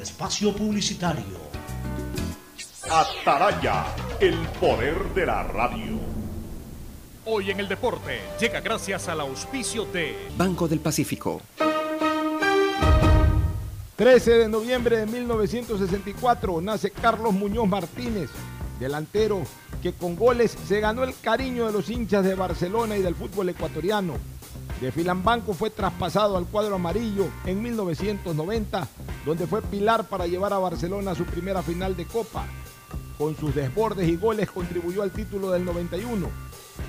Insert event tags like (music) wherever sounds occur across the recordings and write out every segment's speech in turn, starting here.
Espacio Publicitario. Ataraya, el poder de la radio. Hoy en el deporte llega gracias al auspicio de Banco del Pacífico. 13 de noviembre de 1964 nace Carlos Muñoz Martínez, delantero que con goles se ganó el cariño de los hinchas de Barcelona y del fútbol ecuatoriano. De Filambanco fue traspasado al cuadro amarillo en 1990, donde fue pilar para llevar a Barcelona a su primera final de Copa. Con sus desbordes y goles contribuyó al título del 91.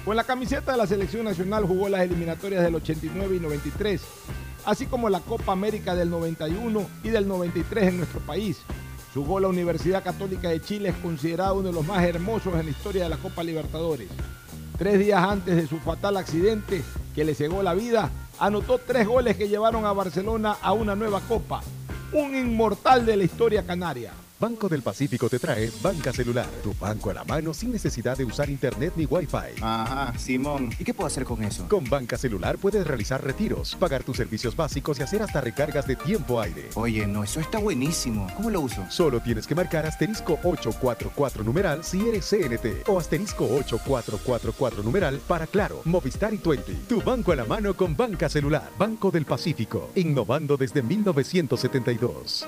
Con la camiseta de la selección nacional jugó las eliminatorias del 89 y 93, así como la Copa América del 91 y del 93 en nuestro país. Su gol a Universidad Católica de Chile es considerado uno de los más hermosos en la historia de la Copa Libertadores. Tres días antes de su fatal accidente que le cegó la vida, anotó tres goles que llevaron a Barcelona a una nueva Copa. Un inmortal de la historia canaria. Banco del Pacífico te trae Banca Celular, tu banco a la mano sin necesidad de usar internet ni wifi. Ajá, Simón. ¿Y qué puedo hacer con eso? Con Banca Celular puedes realizar retiros, pagar tus servicios básicos y hacer hasta recargas de tiempo aire. Oye, no, eso está buenísimo. ¿Cómo lo uso? Solo tienes que marcar asterisco 844 numeral si eres CNT o asterisco 8444 numeral para Claro, Movistar y Twenty. Tu banco a la mano con Banca Celular. Banco del Pacífico, innovando desde 1972.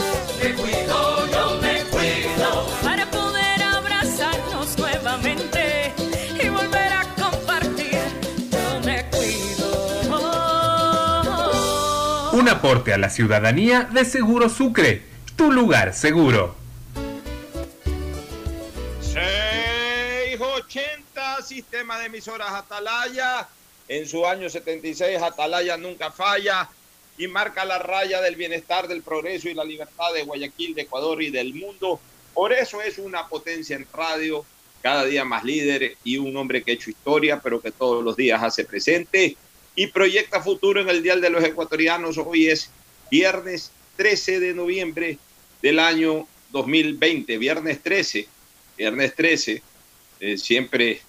Me cuido, yo me cuido para poder abrazarnos nuevamente y volver a compartir. Yo me cuido. Un aporte a la ciudadanía de Seguro Sucre, tu lugar seguro. 680, sistema de emisoras Atalaya. En su año 76, Atalaya nunca falla y marca la raya del bienestar, del progreso y la libertad de Guayaquil, de Ecuador y del mundo. Por eso es una potencia en radio, cada día más líder y un hombre que ha hecho historia, pero que todos los días hace presente y proyecta futuro en el Dial de los Ecuatorianos. Hoy es viernes 13 de noviembre del año 2020, viernes 13, viernes 13, eh, siempre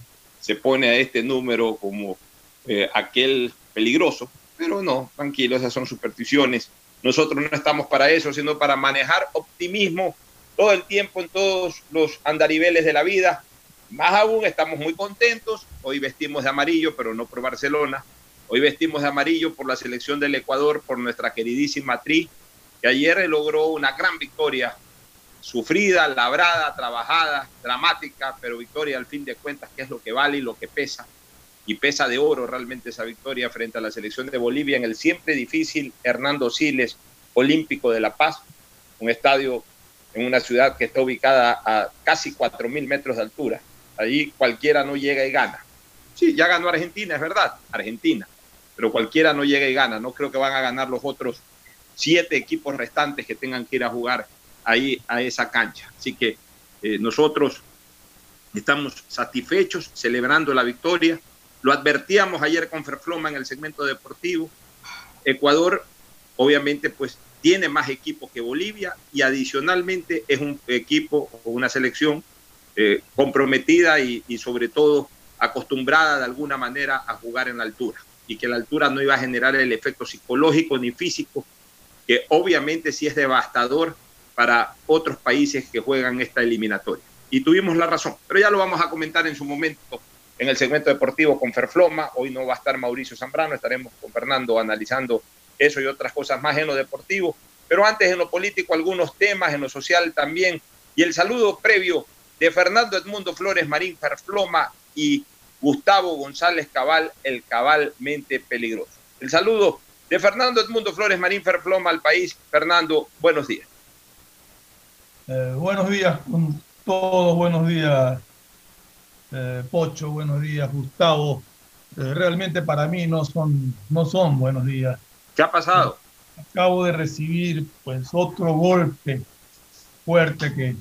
se pone a este número como eh, aquel peligroso, pero no, tranquilo, esas son supersticiones. Nosotros no estamos para eso, sino para manejar optimismo todo el tiempo en todos los andariveles de la vida. Más aún, estamos muy contentos. Hoy vestimos de amarillo, pero no por Barcelona. Hoy vestimos de amarillo por la selección del Ecuador, por nuestra queridísima Tri, que ayer logró una gran victoria, sufrida, labrada, trabajada, dramática, pero victoria al fin de cuentas, que es lo que vale y lo que pesa y pesa de oro realmente esa victoria frente a la selección de Bolivia en el siempre difícil Hernando Siles Olímpico de La Paz, un estadio en una ciudad que está ubicada a casi 4.000 metros de altura. Ahí cualquiera no llega y gana. Sí, ya ganó Argentina, es verdad, Argentina, pero cualquiera no llega y gana. No creo que van a ganar los otros siete equipos restantes que tengan que ir a jugar ahí a esa cancha. Así que eh, nosotros estamos satisfechos celebrando la victoria. Lo advertíamos ayer con Ferfloma en el segmento deportivo. Ecuador, obviamente, pues tiene más equipos que Bolivia y adicionalmente es un equipo o una selección eh, comprometida y, y sobre todo acostumbrada de alguna manera a jugar en la altura y que la altura no iba a generar el efecto psicológico ni físico que obviamente sí es devastador para otros países que juegan esta eliminatoria. Y tuvimos la razón, pero ya lo vamos a comentar en su momento en el segmento deportivo con Ferfloma. Hoy no va a estar Mauricio Zambrano, estaremos con Fernando analizando eso y otras cosas más en lo deportivo. Pero antes en lo político algunos temas, en lo social también. Y el saludo previo de Fernando Edmundo Flores Marín Ferfloma y Gustavo González Cabal, el cabalmente peligroso. El saludo de Fernando Edmundo Flores Marín Ferfloma al país. Fernando, buenos días. Eh, buenos días con todos, buenos días eh, Pocho, buenos días Gustavo. Eh, realmente para mí no son, no son buenos días. ¿Qué ha pasado? Acabo de recibir pues otro golpe fuerte que,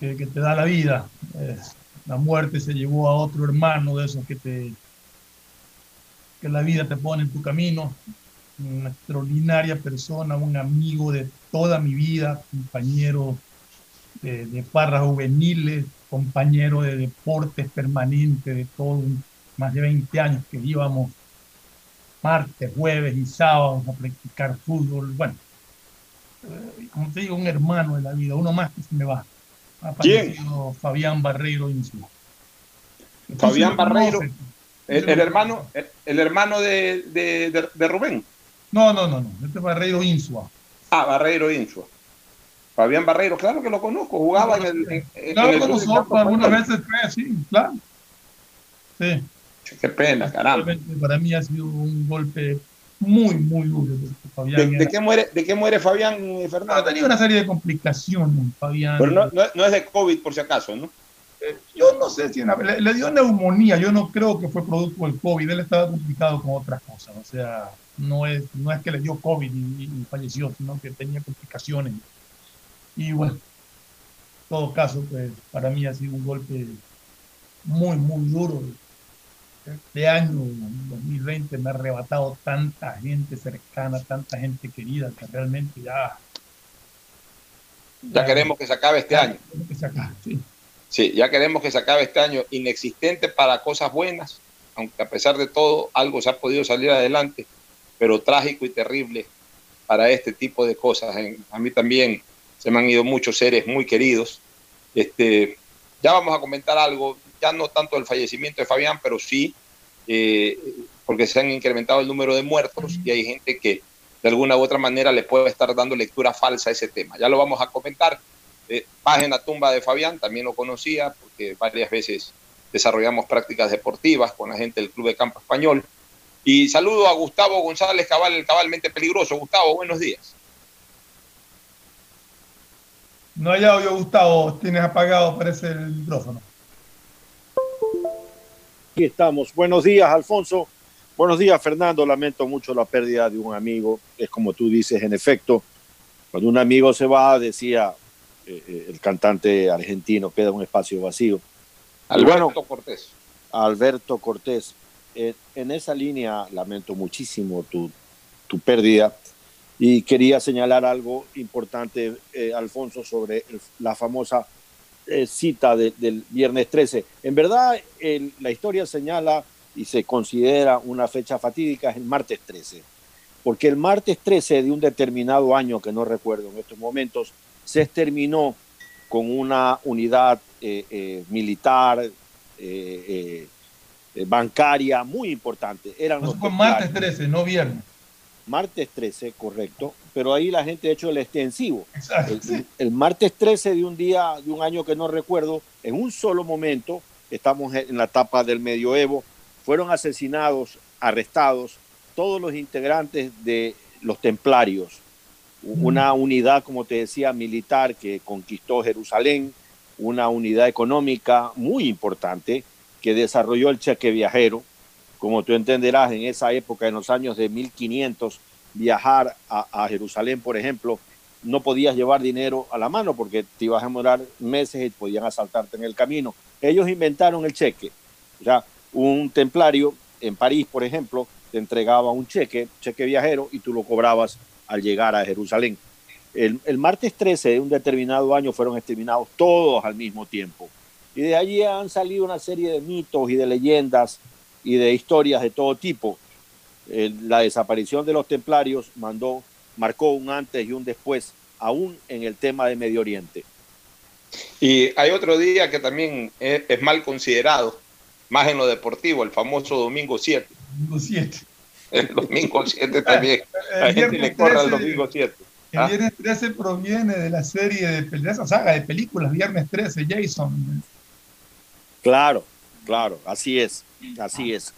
que, que te da la vida. Eh, la muerte se llevó a otro hermano de esos que te que la vida te pone en tu camino. Una extraordinaria persona, un amigo de toda mi vida, compañero de, de parras juveniles, compañero de deportes permanente de todo, más de 20 años que íbamos martes, jueves y sábados a practicar fútbol. Bueno, eh, como te digo, un hermano de la vida, uno más que se me va. Ha aparecido Fabián Barreiro Insua. Fabián Barreiro, el, el hermano, el, el hermano de, de- de- de Rubén. No, no, no, no. Este es Barreiro Insua. Ah, Barreiro Insua. Fabián Barreiro, claro que lo conozco, jugaba en el. en- en Claro, el de nosotros Campo algunas veces fue así, claro. Sí. Qué pena, caramba. Para mí ha sido un golpe muy, muy duro. Fabián ¿De, qué muere, ¿De qué muere Fabián eh, ha Fernández? tenido una serie de complicaciones, Fabián. Pero no, no, no es de COVID por si acaso, ¿no? Yo no sé si en la- le, le dio neumonía, yo no creo que fue producto del COVID, él estaba complicado con otras cosas, o sea, no es, no es que le dio COVID y, y falleció, sino que tenía complicaciones. Y bueno, en todo caso, pues para mí ha sido un golpe muy, muy duro. Este año, 2020, me ha arrebatado tanta gente cercana, tanta gente querida, que realmente ya... Ya queremos que se acabe este año. que se acabe, sí. Sí, ya queremos que se acabe este año. Inexistente para cosas buenas, aunque a pesar de todo algo se ha podido salir adelante, pero trágico y terrible para este tipo de cosas. A mí también se me han ido muchos seres muy queridos. Este, ya vamos a comentar algo, ya no tanto el fallecimiento de Fabián, pero sí eh, porque se han incrementado el número de muertos y hay gente que de alguna u otra manera le puede estar dando lectura falsa a ese tema. Ya lo vamos a comentar. Eh, paz en la tumba de Fabián, también lo conocía porque varias veces desarrollamos prácticas deportivas con la gente del Club de Campo Español. Y saludo a Gustavo González Cabal, el cabalmente peligroso. Gustavo, buenos días. No hay audio, Gustavo. Tienes apagado, parece el micrófono. Aquí estamos. Buenos días, Alfonso. Buenos días, Fernando. Lamento mucho la pérdida de un amigo. Es como tú dices, en efecto, cuando un amigo se va, decía eh, eh, el cantante argentino, queda un espacio vacío. Alberto bueno, Cortés. Alberto Cortés, eh, en esa línea lamento muchísimo tu, tu pérdida y quería señalar algo importante, eh, Alfonso, sobre el- la famosa eh, cita de- del viernes 13. En verdad, el- la historia señala y se considera una fecha fatídica es el martes 13, porque el martes 13 de un determinado año, que no recuerdo en estos momentos, se exterminó con una unidad eh, militar, bancaria muy importante. Eran Eso los fue martes templarios. 13, no viernes. Martes 13, correcto, pero ahí la gente ha hecho el extensivo. El, el martes 13 de un día, de un año que no recuerdo, en un solo momento, estamos en la etapa del medioevo, fueron asesinados, arrestados todos los integrantes de los templarios, una unidad, como te decía, militar que conquistó Jerusalén, una unidad económica muy importante que desarrolló el cheque viajero. Como tú entenderás, en esa época, en los años de 1500, viajar a, Jerusalén, por ejemplo, no podías llevar dinero a la mano porque te ibas a demorar meses y podían asaltarte en el camino. Ellos inventaron el cheque. O sea, un templario en París, por ejemplo, te entregaba un cheque, cheque viajero, y tú lo cobrabas al llegar a Jerusalén. El, martes 13 de un determinado año fueron exterminados todos al mismo tiempo. Y de allí han salido una serie de mitos y de leyendas y de historias de todo tipo. El, la desaparición de los templarios mandó, marcó un antes y un después, aún en el tema de Medio Oriente. Y hay otro día que también es, es mal considerado, más en lo deportivo, el famoso domingo 7. Domingo 7. El domingo 7 también. (laughs) La gente le corre al domingo 7. El ¿Ah? viernes 13 proviene de la serie de, de esa saga de películas, Viernes 13, Jason. Claro, claro, así es, así es.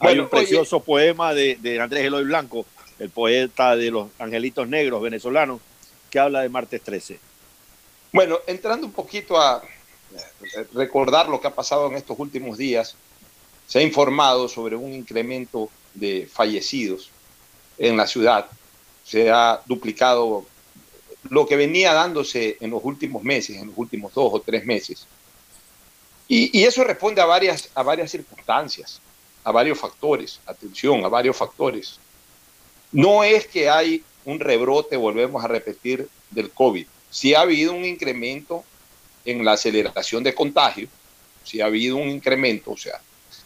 Hay un precioso poema de, de Andrés Eloy Blanco, el poeta de los angelitos negros venezolanos, que habla de martes 13. Bueno, entrando un poquito a eh, recordar lo que ha pasado en estos últimos días, se ha informado sobre un incremento de fallecidos en la ciudad. Se ha duplicado lo que venía dándose en los últimos meses, en los últimos dos o tres meses. Y, eso responde a varias, a varias circunstancias, a varios factores, atención, a varios factores. No es que hay un rebrote, volvemos a repetir, del COVID. Sí ha habido un incremento en la aceleración de contagio, sí ha habido un incremento, o sea,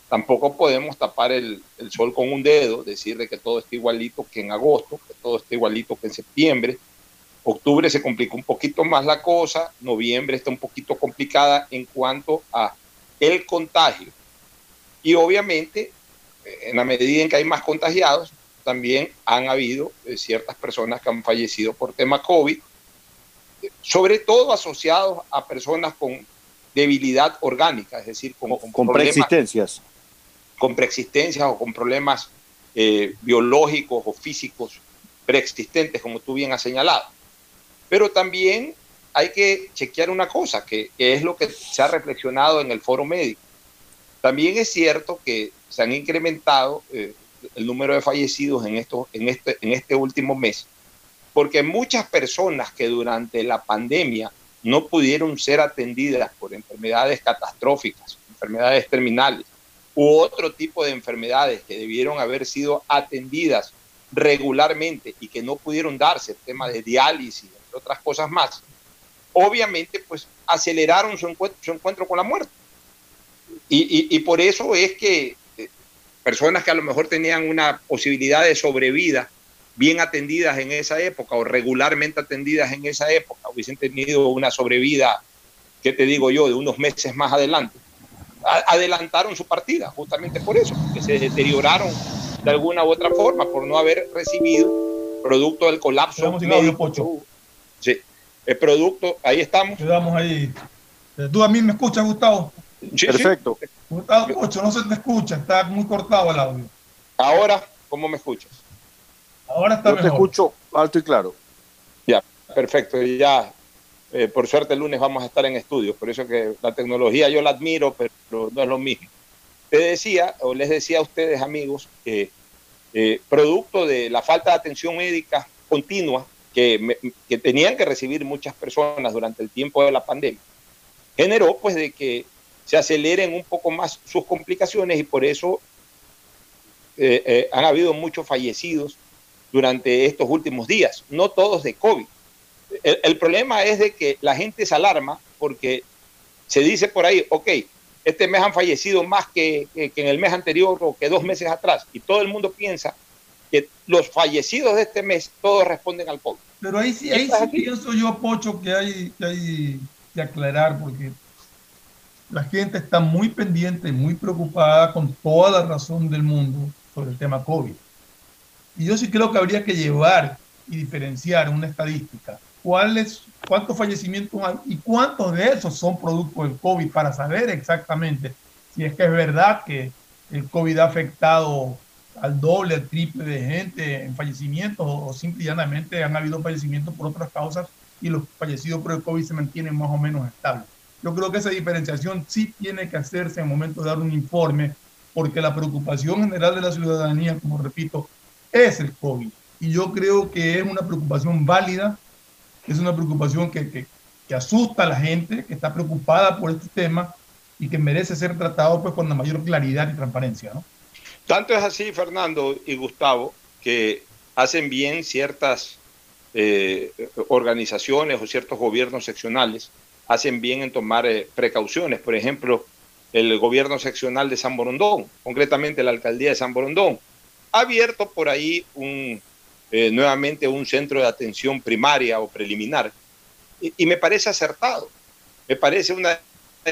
tampoco podemos tapar el, el, sol con un dedo, decir de que todo está igualito que en agosto, que todo está igualito que en septiembre. Octubre se complicó un poquito más la cosa, noviembre está un poquito complicada en cuanto a el contagio. Y obviamente, en la medida en que hay más contagiados, también han habido eh, ciertas personas que han fallecido por tema COVID, sobre todo asociados a personas con debilidad orgánica, es decir, con, con, con preexistencias. Con preexistencias o con problemas eh, biológicos o físicos preexistentes, como tú bien has señalado. Pero también hay que chequear una cosa, que, es lo que se ha reflexionado en el foro médico. También es cierto que se han incrementado eh, el número de fallecidos en, esto, en, este, en este último mes, porque muchas personas que durante la pandemia no pudieron ser atendidas por enfermedades catastróficas, enfermedades terminales u otro tipo de enfermedades que debieron haber sido atendidas regularmente y que no pudieron darse, el tema de diálisis, entre otras cosas más, obviamente pues aceleraron su encuentro, su encuentro con la muerte. Y, y, y por eso es que eh, personas que a lo mejor tenían una posibilidad de sobrevida bien atendidas en esa época o regularmente atendidas en esa época, hubiesen tenido una sobrevida, ¿qué te digo yo?, de unos meses más adelante, adelantaron su partida, justamente por eso, que se deterioraron de alguna u otra forma por no haber recibido producto del colapso. Médico. Sí, el producto, ahí estamos. Quedamos ahí. ¿Tú a mí me escuchas, Gustavo? Sí, Perfecto. Sí. Gustavo Pocho, no se te escucha, está muy cortado el audio. Ahora, ¿cómo me escuchas? Ahora está Yo mejor. te escucho alto y claro. Ya, perfecto. Ya, eh, por suerte el lunes vamos a estar en estudios, por eso que la tecnología yo la admiro, pero no es lo mismo. Te decía, o les decía a ustedes, amigos, que eh, producto de la falta de atención médica continua que, tenían que recibir muchas personas durante el tiempo de la pandemia, generó pues de que se aceleren un poco más sus complicaciones y por eso eh, eh, han habido muchos fallecidos durante estos últimos días, no todos de COVID. El, problema es de que la gente se alarma porque se dice por ahí, ok, este mes han fallecido más que, que, en el mes anterior o que dos meses atrás, y todo el mundo piensa que los fallecidos de este mes todos responden al COVID. Pero ahí sí, ahí sí pienso yo, Pocho, que hay, que hay que aclarar, porque la gente está muy pendiente, muy preocupada con toda la razón del mundo sobre el tema COVID. Y yo sí creo que habría que llevar y diferenciar una estadística. ¿Cuáles, ¿Cuántos fallecimientos hay y cuántos de esos son producto del COVID para saber exactamente si es que es verdad que el COVID ha afectado al doble, al triple de gente en fallecimientos o simple y llanamente han habido fallecimientos por otras causas y los fallecidos por el COVID se mantienen más o menos estables. yo creo que esa diferenciación sí tiene que hacerse en el momento de dar un informe, porque la preocupación general de la ciudadanía, como repito, es el COVID. Y yo creo que es una preocupación válida, es una preocupación que, que, que asusta a la gente, que está preocupada por este tema y que merece ser tratado pues, con la mayor claridad y transparencia. ¿no? Tanto es así, Fernando y Gustavo, que hacen bien ciertas eh, organizaciones o ciertos gobiernos seccionales, hacen bien en tomar eh, precauciones. Por ejemplo, el gobierno seccional de San Borondón, concretamente la alcaldía de San Borondón, ha abierto por ahí un, eh, nuevamente un centro de atención primaria o preliminar y, me parece acertado. Me parece una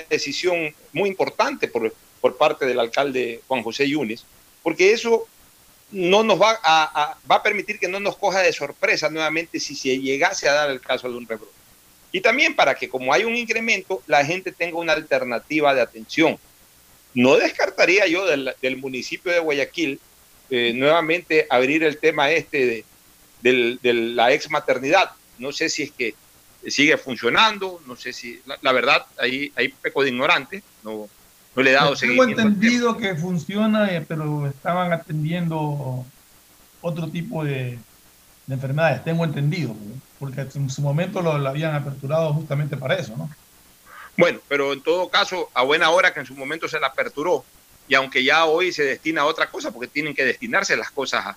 decisión muy importante por, por parte del alcalde Juan José Yunes, porque eso no nos va a, va a permitir que no nos coja de sorpresa nuevamente si se llegase a dar el caso de un rebrote. Y también para que como hay un incremento, la gente tenga una alternativa de atención. No descartaría yo del, municipio de Guayaquil eh, nuevamente abrir el tema este de, la ex maternidad. No sé si es que sigue funcionando, no sé si, la, la verdad, ahí, ahí peco de ignorante, no, no le he dado Tengo entendido que funciona, eh, pero estaban atendiendo otro tipo de, de enfermedades, tengo entendido, porque en su momento lo, lo, habían aperturado justamente para eso, ¿no? Bueno, pero en todo caso, a buena hora que en su momento se la aperturó, y aunque ya hoy se destina a otra cosa, porque tienen que destinarse las cosas a,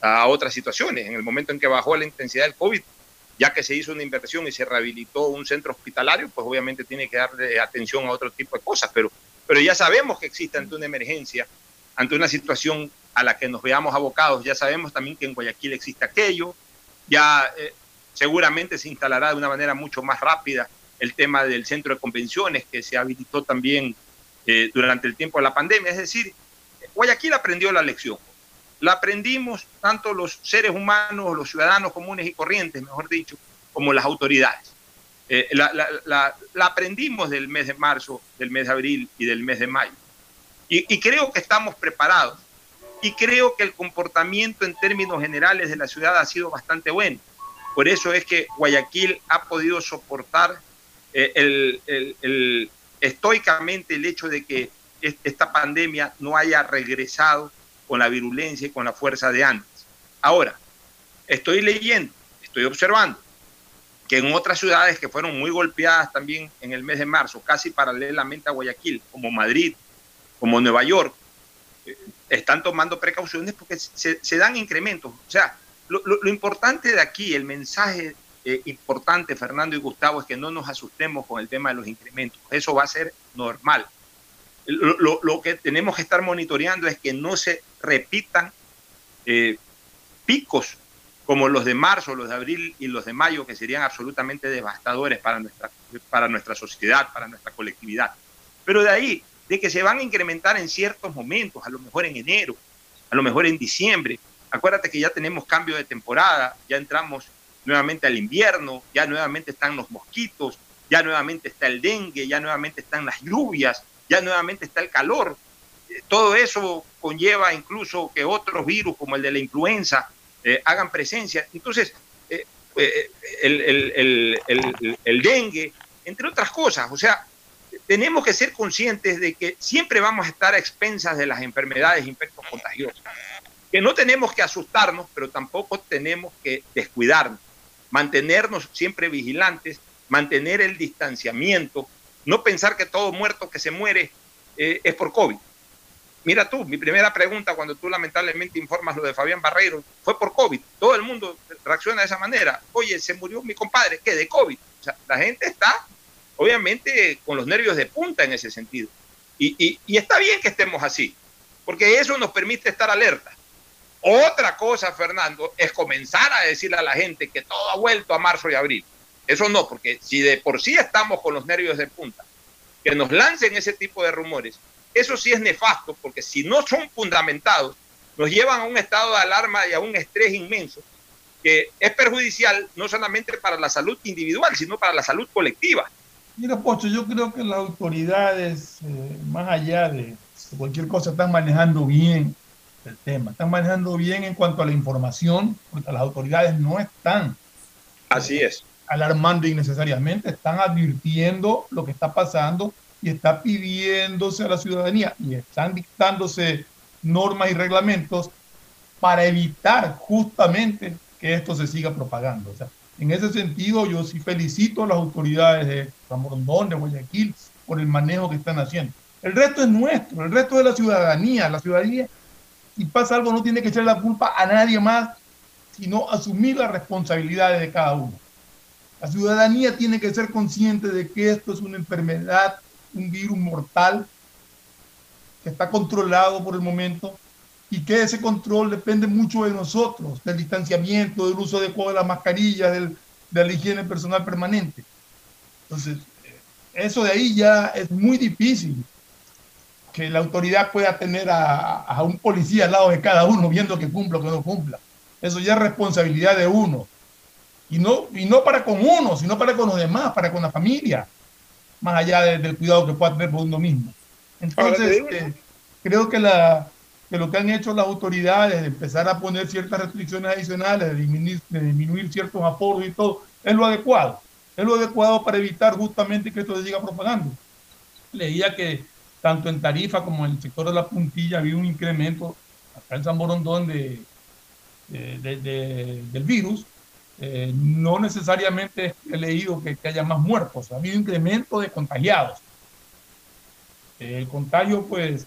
a otras situaciones, en el momento en que bajó la intensidad del COVID, ya que se hizo una inversión y se rehabilitó un centro hospitalario, pues obviamente tiene que darle atención a otro tipo de cosas, pero, pero ya sabemos que existe ante una emergencia, ante una situación a la que nos veamos abocados, ya sabemos también que en Guayaquil existe aquello, ya eh, seguramente se instalará de una manera mucho más rápida el tema del centro de convenciones que se habilitó también eh, durante el tiempo de la pandemia, es decir, Guayaquil aprendió la lección, la aprendimos tanto los seres humanos, los ciudadanos comunes y corrientes, mejor dicho, como las autoridades. Eh, la, aprendimos del mes de marzo, del mes de abril y del mes de mayo. Y, creo que estamos preparados. Y creo que el comportamiento en términos generales de la ciudad ha sido bastante bueno. Por eso es que Guayaquil ha podido soportar eh, estoicamente el hecho de que esta pandemia no haya regresado con la virulencia y con la fuerza de antes. Ahora, estoy leyendo, estoy observando que en otras ciudades que fueron muy golpeadas también en el mes de marzo, casi paralelamente a Guayaquil, como Madrid, como Nueva York, eh, están tomando precauciones porque se, dan incrementos. O sea, lo, importante de aquí, el mensaje eh, importante, Fernando y Gustavo, es que no nos asustemos con el tema de los incrementos. Eso va a ser normal. Lo, que tenemos que estar monitoreando es que no se repitan eh, picos como los de marzo, los de abril y los de mayo, que serían absolutamente devastadores para nuestra, para nuestra sociedad, para nuestra colectividad. Pero de ahí, de que se van a incrementar en ciertos momentos, a lo mejor en enero, a lo mejor en diciembre. Acuérdate que ya tenemos cambio de temporada, ya entramos nuevamente al invierno, ya nuevamente están los mosquitos, ya nuevamente está el dengue, ya nuevamente están las lluvias, ya nuevamente está el calor. Todo eso conlleva incluso que otros virus como el de la influenza eh, hagan presencia. Entonces, eh, eh, el, el, el, el, dengue, entre otras cosas, o sea, tenemos que ser conscientes de que siempre vamos a estar a expensas de las enfermedades infectos contagiosos. Que no tenemos que asustarnos, pero tampoco tenemos que descuidarnos. Mantenernos siempre vigilantes, mantener el distanciamiento, no pensar que todo muerto que se muere es por COVID. Mira tú, mi primera pregunta cuando tú lamentablemente informas lo de Fabián Barreiro fue por COVID. Todo el mundo reacciona de esa manera. Oye, se murió mi compadre, ¿qué? De COVID. La gente está obviamente con los nervios de punta en ese sentido. Y, y, y está bien que estemos así, porque eso nos permite estar alerta. Otra cosa, Fernando, es comenzar a decirle a la gente que todo ha vuelto a marzo y abril. Eso no, porque si de por sí estamos con los nervios de punta, que nos lancen ese tipo de rumores, eso sí es nefasto, porque si no son fundamentados, nos llevan a un estado de alarma y a un estrés inmenso, que es perjudicial no solamente para la salud individual, sino para la salud colectiva. Mira, Pocho, yo creo que las autoridades, eh, más allá de cualquier cosa, están manejando bien el tema, están manejando bien en cuanto a la información, porque las autoridades no están Así es alarmando innecesariamente, están advirtiendo lo que está pasando y está pidiéndose a la ciudadanía y están dictándose normas y reglamentos para evitar justamente que esto se siga propagando. O sea, en ese sentido, yo sí felicito a las autoridades de San Borondón, de Guayaquil, por el manejo que están haciendo. El resto es nuestro, el resto es de la ciudadanía. La ciudadanía, si pasa algo, no tiene que echar la culpa a nadie más, sino asumir las responsabilidades de cada uno. La ciudadanía tiene que ser consciente de que esto es una enfermedad, un virus mortal, que está controlado por el momento y que ese control depende mucho de nosotros, del distanciamiento, del uso adecuado de las mascarillas, del, de la higiene personal permanente. Entonces, eso de ahí ya es muy difícil que la autoridad pueda tener a, un policía al lado de cada uno viendo que cumpla o que no cumpla. Eso ya es responsabilidad de uno. Y no, y no para con uno, sino para con los demás, para con la familia, más allá de, del cuidado que pueda tener por uno mismo. Entonces, eh, creo que, la, que lo que han hecho las autoridades de empezar a poner ciertas restricciones adicionales, de disminuir, de disminuir ciertos aporos y todo, es lo adecuado. Es lo adecuado para evitar justamente que esto se siga propagando. Leía que tanto en Tarifa como en el sector de la puntilla había un incremento acá en San Borondón de, de, de, del virus. Eh, no necesariamente he leído que, haya más muertos, ha habido incremento de contagiados. El contagio, pues,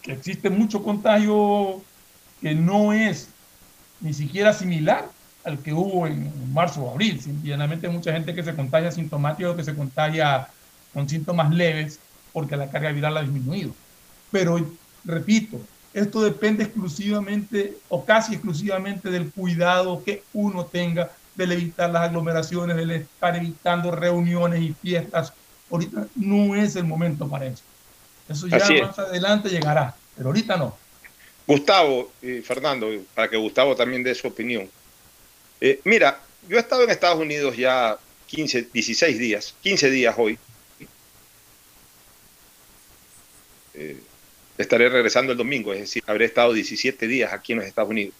que existe mucho contagio que no es ni siquiera similar al que hubo en marzo o abril. Simplemente mucha gente que se contagia sintomático o que se contagia con síntomas leves porque la carga viral ha disminuido. Pero, repito, esto depende exclusivamente o casi exclusivamente del cuidado que uno tenga del evitar las aglomeraciones, del estar evitando reuniones y fiestas. Ahorita no es el momento para eso. Eso ya Así más es. adelante llegará, pero ahorita no. Gustavo y Fernando, para que Gustavo también dé su opinión. Eh, mira, yo he estado en Estados Unidos ya 15, 16 días, 15 días hoy. Eh, estaré regresando el domingo, es decir, habré estado 17 días aquí en los Estados Unidos.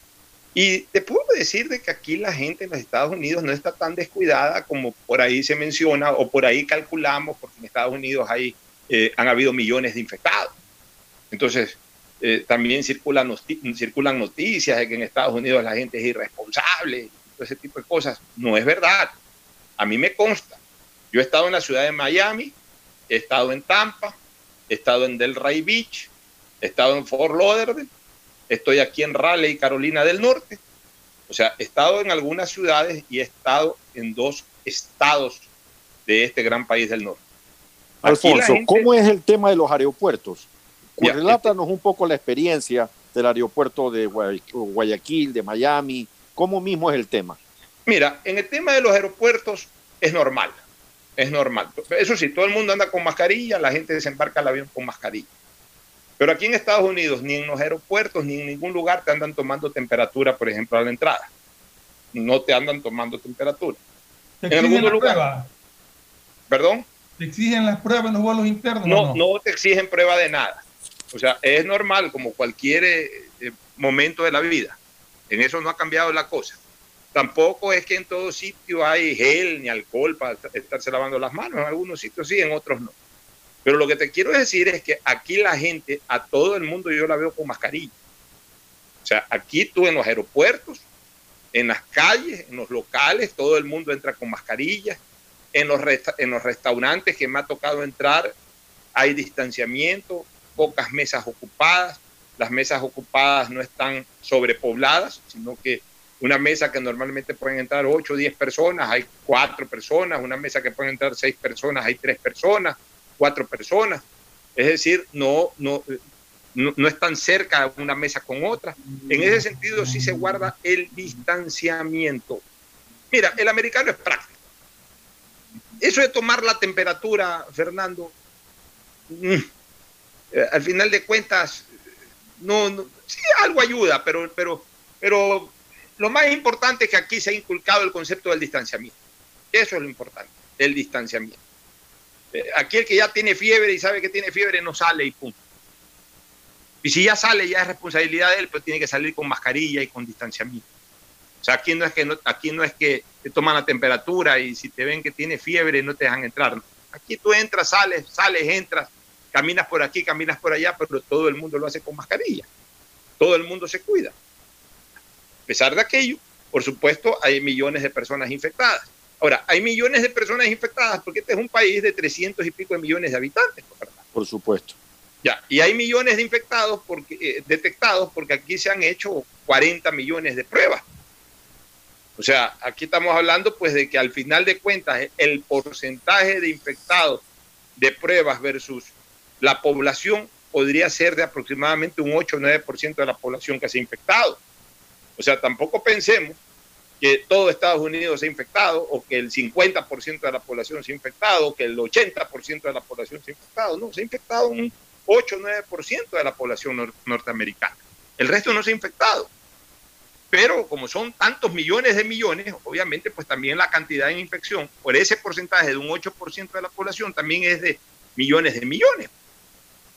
Y te puedo decir de que aquí la gente en los Estados Unidos no está tan descuidada como por ahí se menciona o por ahí calculamos, porque en Estados Unidos hay, eh, han habido millones de infectados. Entonces, eh, también circulan, noti circulan noticias de que en Estados Unidos la gente es irresponsable, todo ese tipo de cosas. No es verdad. A mí me consta. Yo he estado en la ciudad de Miami, he estado en Tampa, he estado en Delray Beach, he estado en Fort Lauderdale, estoy aquí en Raleigh, Carolina del Norte. O sea, he estado en algunas ciudades y he estado en dos estados de este gran país del norte. Alfonso, gente... ¿cómo es el tema de los aeropuertos? Ya, Relátanos este... un poco la experiencia del aeropuerto de Guayaquil, de Miami. ¿Cómo mismo es el tema? Mira, en el tema de los aeropuertos es normal. Es normal. Eso sí, todo el mundo anda con mascarilla, la gente desembarca el avión con mascarilla. Pero aquí en Estados Unidos, ni en los aeropuertos, ni en ningún lugar te andan tomando temperatura, por ejemplo, a la entrada. No te andan tomando temperatura. ¿Te en algún lugar. Prueba? ¿Perdón? ¿Te exigen las pruebas en los vuelos internos? No, no, no te exigen prueba de nada. O sea, es normal como cualquier eh, momento de la vida. En eso no ha cambiado la cosa. Tampoco es que en todo sitio hay gel ni alcohol para estarse lavando las manos. En algunos sitios sí, en otros no. Pero lo que te quiero decir es que aquí la gente, a todo el mundo yo la veo con mascarilla. O sea, aquí tú en los aeropuertos, en las calles, en los locales, todo el mundo entra con mascarilla. En los, en los restaurantes que me ha tocado entrar, hay distanciamiento, pocas mesas ocupadas. Las mesas ocupadas no están sobrepobladas, sino que una mesa que normalmente pueden entrar 8 o 10 personas, hay 4 personas. Una mesa que pueden entrar 6 personas, hay 3 personas cuatro personas. Es decir, no, no, no, no, están cerca una mesa con otra. En ese sentido sí se guarda el distanciamiento. Mira, el americano es práctico. Eso de tomar la temperatura, Fernando, mm, eh, al final de cuentas, no, sí algo ayuda, pero, pero, pero lo más importante es que aquí se ha inculcado el concepto del distanciamiento. Eso es lo importante, el distanciamiento. Eh, aquí el que ya tiene fiebre y sabe que tiene fiebre no sale y punto. Y si ya sale, ya es responsabilidad de él, pero tiene que salir con mascarilla y con distanciamiento. O sea, aquí no es que, aquí no es que te toman la temperatura y si te ven que tienes fiebre no te dejan entrar. Aquí tú entras, sales, sales, entras, caminas por aquí, caminas por allá, pero todo el mundo lo hace con mascarilla. Todo el mundo se cuida. A pesar de aquello, por supuesto, hay millones de personas infectadas. Ahora, hay millones de personas infectadas porque este es un país de 300 y pico de millones de habitantes, ¿verdad? Por supuesto. Ya, y hay millones de infectados porque, eh, detectados porque aquí se han hecho 40 millones de pruebas. O sea, aquí estamos hablando pues de que al final de cuentas el porcentaje de infectados de pruebas versus la población podría ser de aproximadamente un 8 o 9% de la población que se ha infectado. O sea, tampoco pensemos que todo Estados Unidos se ha infectado o que el 50% de la población se ha infectado o que el 80% de la población se ha infectado. No, se ha infectado un 8 o 9% de la población norteamericana. El resto no se ha infectado. Pero como son tantos millones de millones, obviamente pues también la cantidad de infección por ese porcentaje de un 8% de la población también es de millones de millones.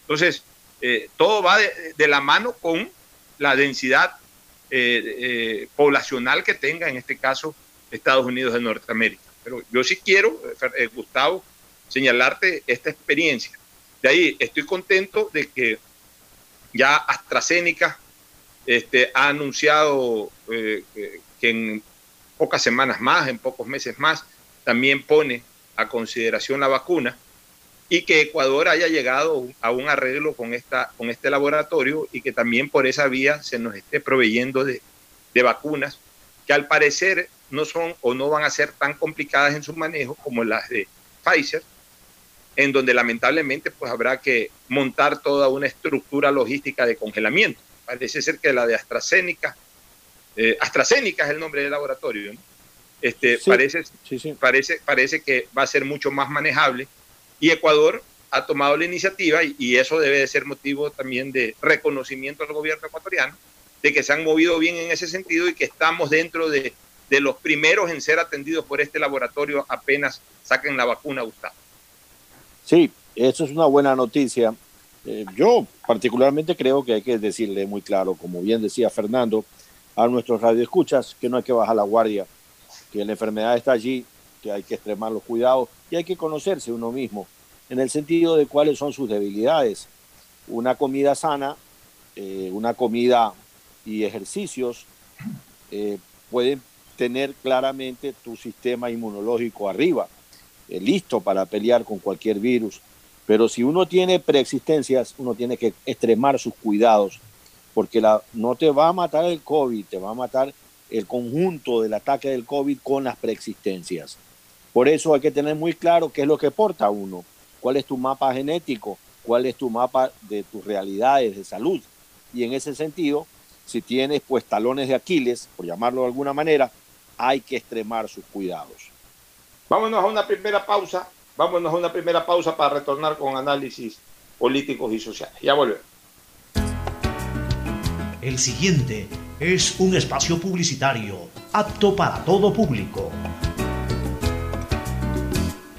Entonces, eh, todo va de, la mano con la densidad eh, eh, poblacional que tenga, en este caso, Estados Unidos de Norteamérica. Pero yo sí quiero, Gustavo, señalarte esta experiencia. De ahí estoy contento de que ya AstraZeneca este, ha anunciado eh, que en pocas semanas más, en pocos meses más, también pone a consideración la vacuna y que Ecuador haya llegado a un arreglo con, esta, con este laboratorio y que también por esa vía se nos esté proveyendo de, de vacunas que al parecer no son o no van a ser tan complicadas en su manejo como las de Pfizer, en donde lamentablemente pues habrá que montar toda una estructura logística de congelamiento. Parece ser que la de AstraZeneca, eh, AstraZeneca es el nombre del laboratorio, este, parece, Parece, parece que va a ser mucho más manejable y Ecuador ha tomado la iniciativa y, eso debe de ser motivo también de reconocimiento al gobierno ecuatoriano de que se han movido bien en ese sentido y que estamos dentro de, de los primeros en ser atendidos por este laboratorio apenas saquen la vacuna, Gustavo. Sí, eso es una buena noticia eh, yo particularmente creo que hay que decirle muy claro, como bien decía Fernando, a nuestros radioescuchas que no hay que bajar la guardia, que la enfermedad está allí, que hay que extremar los cuidados y hay que conocerse uno mismo en el sentido de cuáles son sus debilidades. Una comida sana, eh, una comida y ejercicios eh, pueden tener claramente tu sistema inmunológico arriba, listo para pelear con cualquier virus pero si uno tiene preexistencias, uno tiene que extremar sus cuidados, porque la, no te va a matar el COVID, te va a matar el conjunto del ataque del COVID con las preexistencias. Por eso hay que tener muy claro qué es lo que porta uno, cuál es tu mapa genético, cuál es tu mapa de tus realidades de salud. Y en ese sentido, si tienes pues talones de Aquiles, por llamarlo de alguna manera, hay que extremar sus cuidados. Vámonos a una primera pausa Vámonos a una primera pausa para retornar con análisis políticos y sociales. Ya volvemos. El siguiente es un espacio publicitario apto para todo público.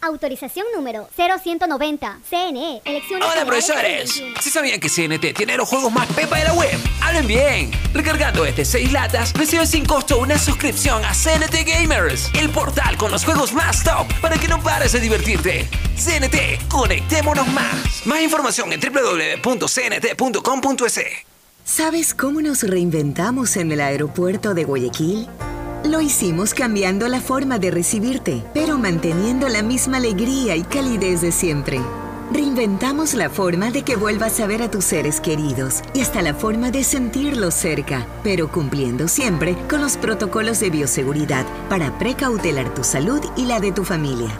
Autorización número 0190. CNE. Elecciones Hola, profesores. ¿Sí sabían que CNT tiene los juegos más pepa de la web? ¡Hablen bien! Recargando desde 6 latas, recibes sin costo una suscripción a CNT Gamers, el portal con los juegos más top para que no pares de divertirte. CNT, conectémonos más. Más información en www.cnt.com.es. ¿Sabes cómo nos reinventamos en el aeropuerto de Guayaquil? Lo hicimos cambiando la forma de recibirte, pero manteniendo la misma alegría y calidez de siempre. Reinventamos la forma de que vuelvas a ver a tus seres queridos y hasta la forma de sentirlos cerca, pero cumpliendo siempre con los protocolos de bioseguridad para precautelar tu salud y la de tu familia.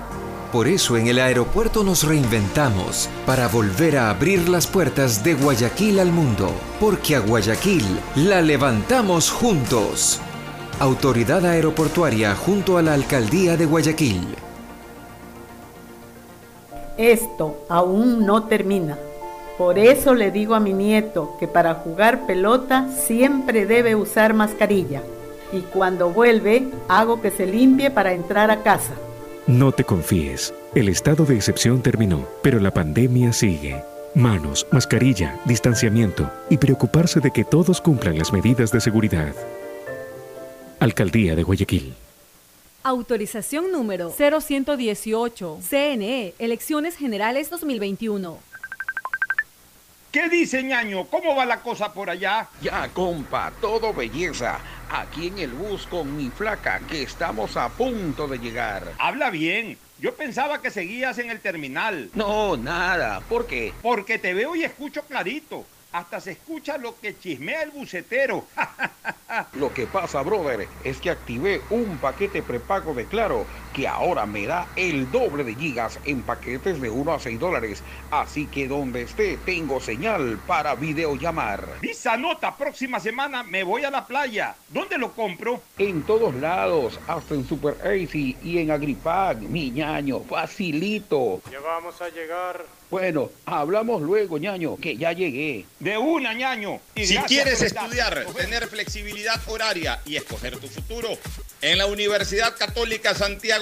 Por eso en el aeropuerto nos reinventamos para volver a abrir las puertas de Guayaquil al mundo, porque a Guayaquil la levantamos juntos. Autoridad Aeroportuaria junto a la Alcaldía de Guayaquil. Esto aún no termina. Por eso le digo a mi nieto que para jugar pelota siempre debe usar mascarilla. Y cuando vuelve, hago que se limpie para entrar a casa. No te confíes. El estado de excepción terminó, pero la pandemia sigue. Manos, mascarilla, distanciamiento y preocuparse de que todos cumplan las medidas de seguridad. Alcaldía de Guayaquil. Autorización número 0118. CNE, Elecciones Generales 2021. ¿Qué dice ñaño? ¿Cómo va la cosa por allá? Ya, compa, todo belleza. Aquí en el bus con mi flaca, que estamos a punto de llegar. Habla bien. Yo pensaba que seguías en el terminal. No, nada. ¿Por qué? Porque te veo y escucho clarito. Hasta se escucha lo que chismea el bucetero. (laughs) lo que pasa, brother, es que activé un paquete prepago de Claro que ahora me da el doble de gigas en paquetes de 1 a 6 dólares. Así que donde esté tengo señal para videollamar. Visa nota, próxima semana me voy a la playa. ¿Dónde lo compro? En todos lados, hasta en Super Easy y en Agripag, mi ñaño, facilito. Ya vamos a llegar. Bueno, hablamos luego, ñaño, que ya llegué. De una, ñaño. si quieres estudiar, tener flexibilidad horaria y escoger tu futuro, en la Universidad Católica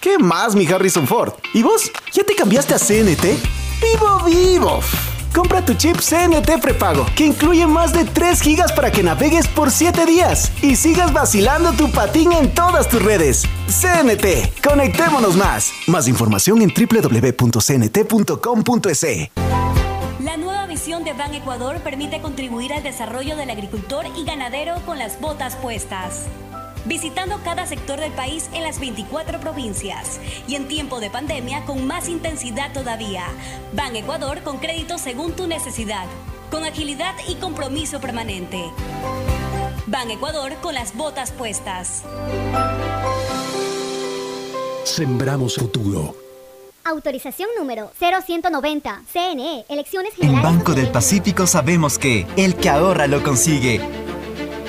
¿Qué más, mi Harrison Ford? ¿Y vos? ¿Ya te cambiaste a CNT? ¡Vivo, vivo! Compra tu chip CNT prepago, que incluye más de 3 gigas para que navegues por 7 días y sigas vacilando tu patín en todas tus redes. CNT, conectémonos más. Más información en www.cnt.com.es. La nueva visión de Ban Ecuador permite contribuir al desarrollo del agricultor y ganadero con las botas puestas. Visitando cada sector del país en las 24 provincias y en tiempo de pandemia con más intensidad todavía. Ban Ecuador con crédito según tu necesidad, con agilidad y compromiso permanente. Ban Ecuador con las botas puestas. Sembramos futuro. Autorización número 0190. CNE, Elecciones En Generales. Banco del Pacífico sabemos que el que ahorra lo consigue.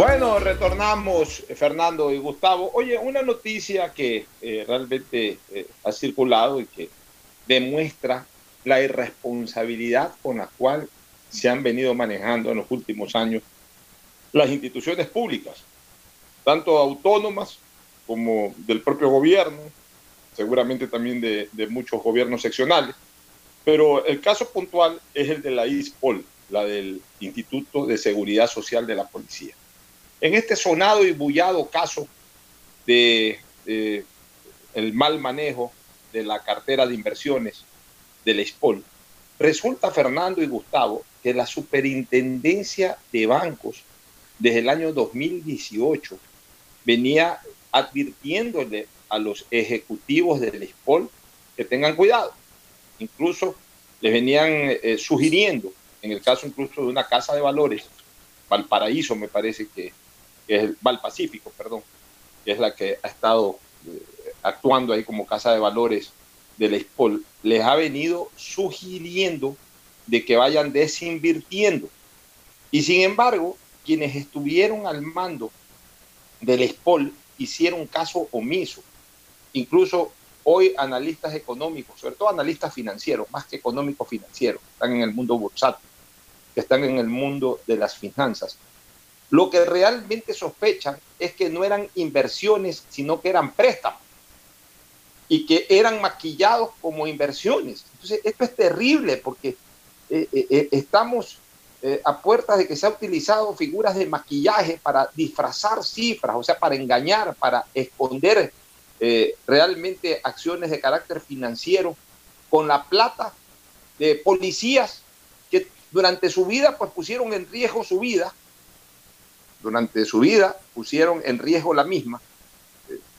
Bueno, retornamos, Fernando y Gustavo. Oye, una noticia que eh, realmente eh, ha circulado y que demuestra la irresponsabilidad con la cual se han venido manejando en los últimos años las instituciones públicas, tanto autónomas como del propio gobierno, seguramente también de, de muchos gobiernos seccionales. Pero el caso puntual es el de la ISPOL, la del Instituto de Seguridad Social de la Policía. En este sonado y bullado caso de, de el mal manejo de la cartera de inversiones del ISPOL, resulta Fernando y Gustavo que la superintendencia de bancos desde el año 2018 venía advirtiéndole a los ejecutivos del ISPOL que tengan cuidado. Incluso les venían eh, sugiriendo, en el caso incluso de una casa de valores, Valparaíso me parece que, que es el Valpacífico, perdón, que es la que ha estado eh, actuando ahí como casa de valores del ISPOL, les ha venido sugiriendo de que vayan desinvirtiendo. Y sin embargo, quienes estuvieron al mando del SPOL hicieron caso omiso. Incluso hoy analistas económicos, sobre todo analistas financieros, más que económicos financieros, están en el mundo bursátil, que están en el mundo de las finanzas. Lo que realmente sospechan es que no eran inversiones, sino que eran préstamos y que eran maquillados como inversiones. Entonces, esto es terrible porque eh, eh, eh, estamos a puertas de que se ha utilizado figuras de maquillaje para disfrazar cifras, o sea, para engañar, para esconder realmente acciones de carácter financiero con la plata de policías que durante su vida pues pusieron en riesgo su vida, durante su vida pusieron en riesgo la misma,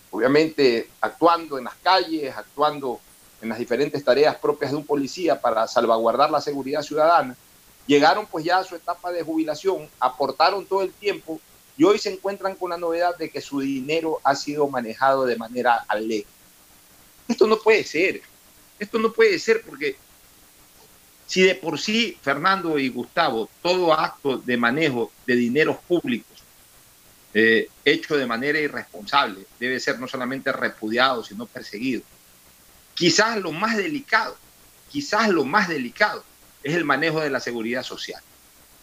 obviamente actuando en las calles, actuando en las diferentes tareas propias de un policía para salvaguardar la seguridad ciudadana, llegaron pues ya a su etapa de jubilación, aportaron todo el tiempo y hoy se encuentran con la novedad de que su dinero ha sido manejado de manera alegre. Esto no puede ser, esto no puede ser porque si de por sí, Fernando y Gustavo, todo acto de manejo de dineros públicos eh, hecho de manera irresponsable. Debe ser no solamente repudiado, sino perseguido. Quizás lo más delicado, quizás lo más delicado es el manejo de la seguridad social,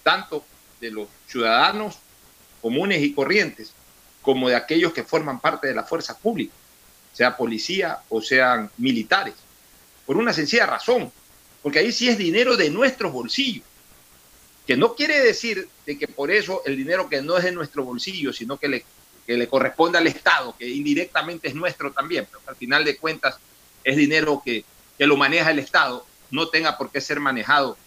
tanto de los ciudadanos comunes y corrientes como de aquellos que forman parte de la fuerza pública, sea policía o sean militares, por una sencilla razón, porque ahí sí es dinero de nuestros bolsillos, que no quiere decir de que por eso el dinero que no es de nuestro bolsillo, sino que le, que le corresponde al Estado, que indirectamente es nuestro también, pero al final de cuentas es dinero que, que lo maneja el Estado, no tenga por qué ser manejado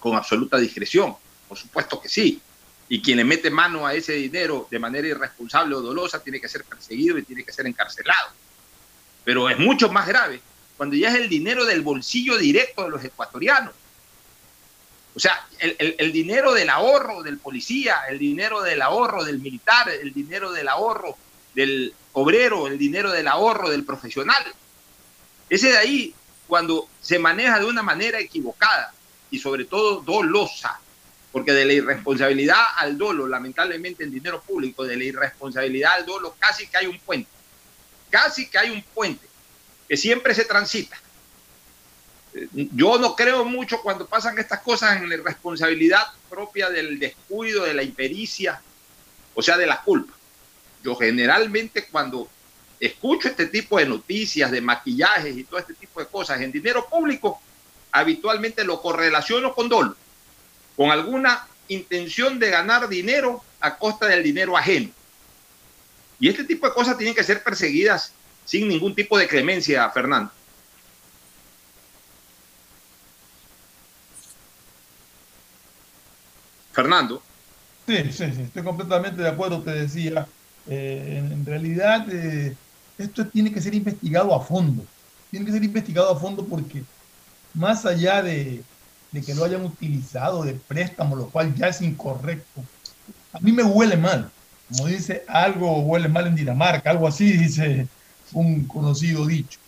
con absoluta discreción. Por supuesto que sí. Y quien le mete mano a ese dinero de manera irresponsable o dolosa tiene que ser perseguido y tiene que ser encarcelado. Pero es mucho más grave cuando ya es el dinero del bolsillo directo de los ecuatorianos. O sea, el, el, dinero del ahorro del policía, el dinero del ahorro del militar, el dinero del ahorro del obrero, el dinero del ahorro del profesional. Ese de ahí, cuando se maneja de una manera equivocada y sobre todo dolosa, porque de la irresponsabilidad al dolo, lamentablemente el dinero público, de la irresponsabilidad al dolo, casi que hay un puente, casi que hay un puente que siempre se transita. Yo no creo mucho cuando pasan estas cosas en la irresponsabilidad propia del descuido, de la impericia, o sea, de la culpa. Yo generalmente cuando escucho este tipo de noticias, de maquillajes y todo este tipo de cosas en dinero público, habitualmente lo correlaciono con dolo, con alguna intención de ganar dinero a costa del dinero ajeno. Y este tipo de cosas tienen que ser perseguidas sin ningún tipo de clemencia, Fernando. Fernando. Sí, sí, sí, estoy completamente de acuerdo, te decía. Eh, en, realidad, eh, esto tiene que ser investigado a fondo. Tiene que ser investigado a fondo porque más allá de, de que lo hayan utilizado de préstamo, lo cual ya es incorrecto, a mí me huele mal. Como dice, algo huele mal en Dinamarca, algo así (laughs) dice un conocido dicho.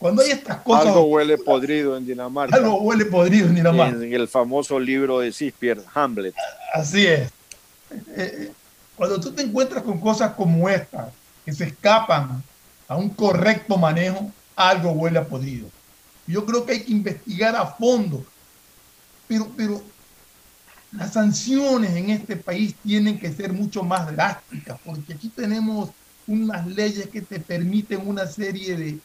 Cuando hay estas cosas. Algo huele podrido en Dinamarca. Algo huele podrido en Dinamarca. En el famoso libro de Shakespeare, Hamlet. Así es. Eh, eh, cuando tú te encuentras con cosas como estas, que se escapan a un correcto manejo, algo huele a podrido. Yo creo que hay que investigar a fondo. Pero, pero las sanciones en este país tienen que ser mucho más drásticas, porque aquí tenemos unas leyes que te permiten una serie de,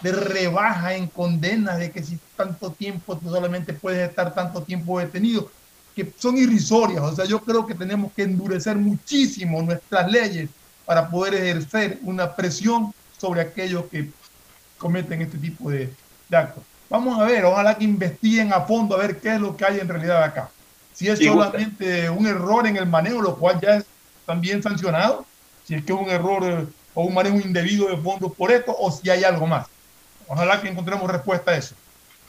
de rebajas en condenas, de que si tanto tiempo tú solamente puedes estar tanto tiempo detenido, que son irrisorias. O sea, yo creo que tenemos que endurecer muchísimo nuestras leyes para poder ejercer una presión sobre aquellos que cometen este tipo de, de actos. Vamos a ver, ojalá que investiguen a fondo a ver qué es lo que hay en realidad acá. Si es solamente un error en el manejo, lo cual ya es también sancionado, si es que es un error eh, o un manejo indebido de fondos por esto, o si hay algo más. Ojalá que encontremos respuesta a eso.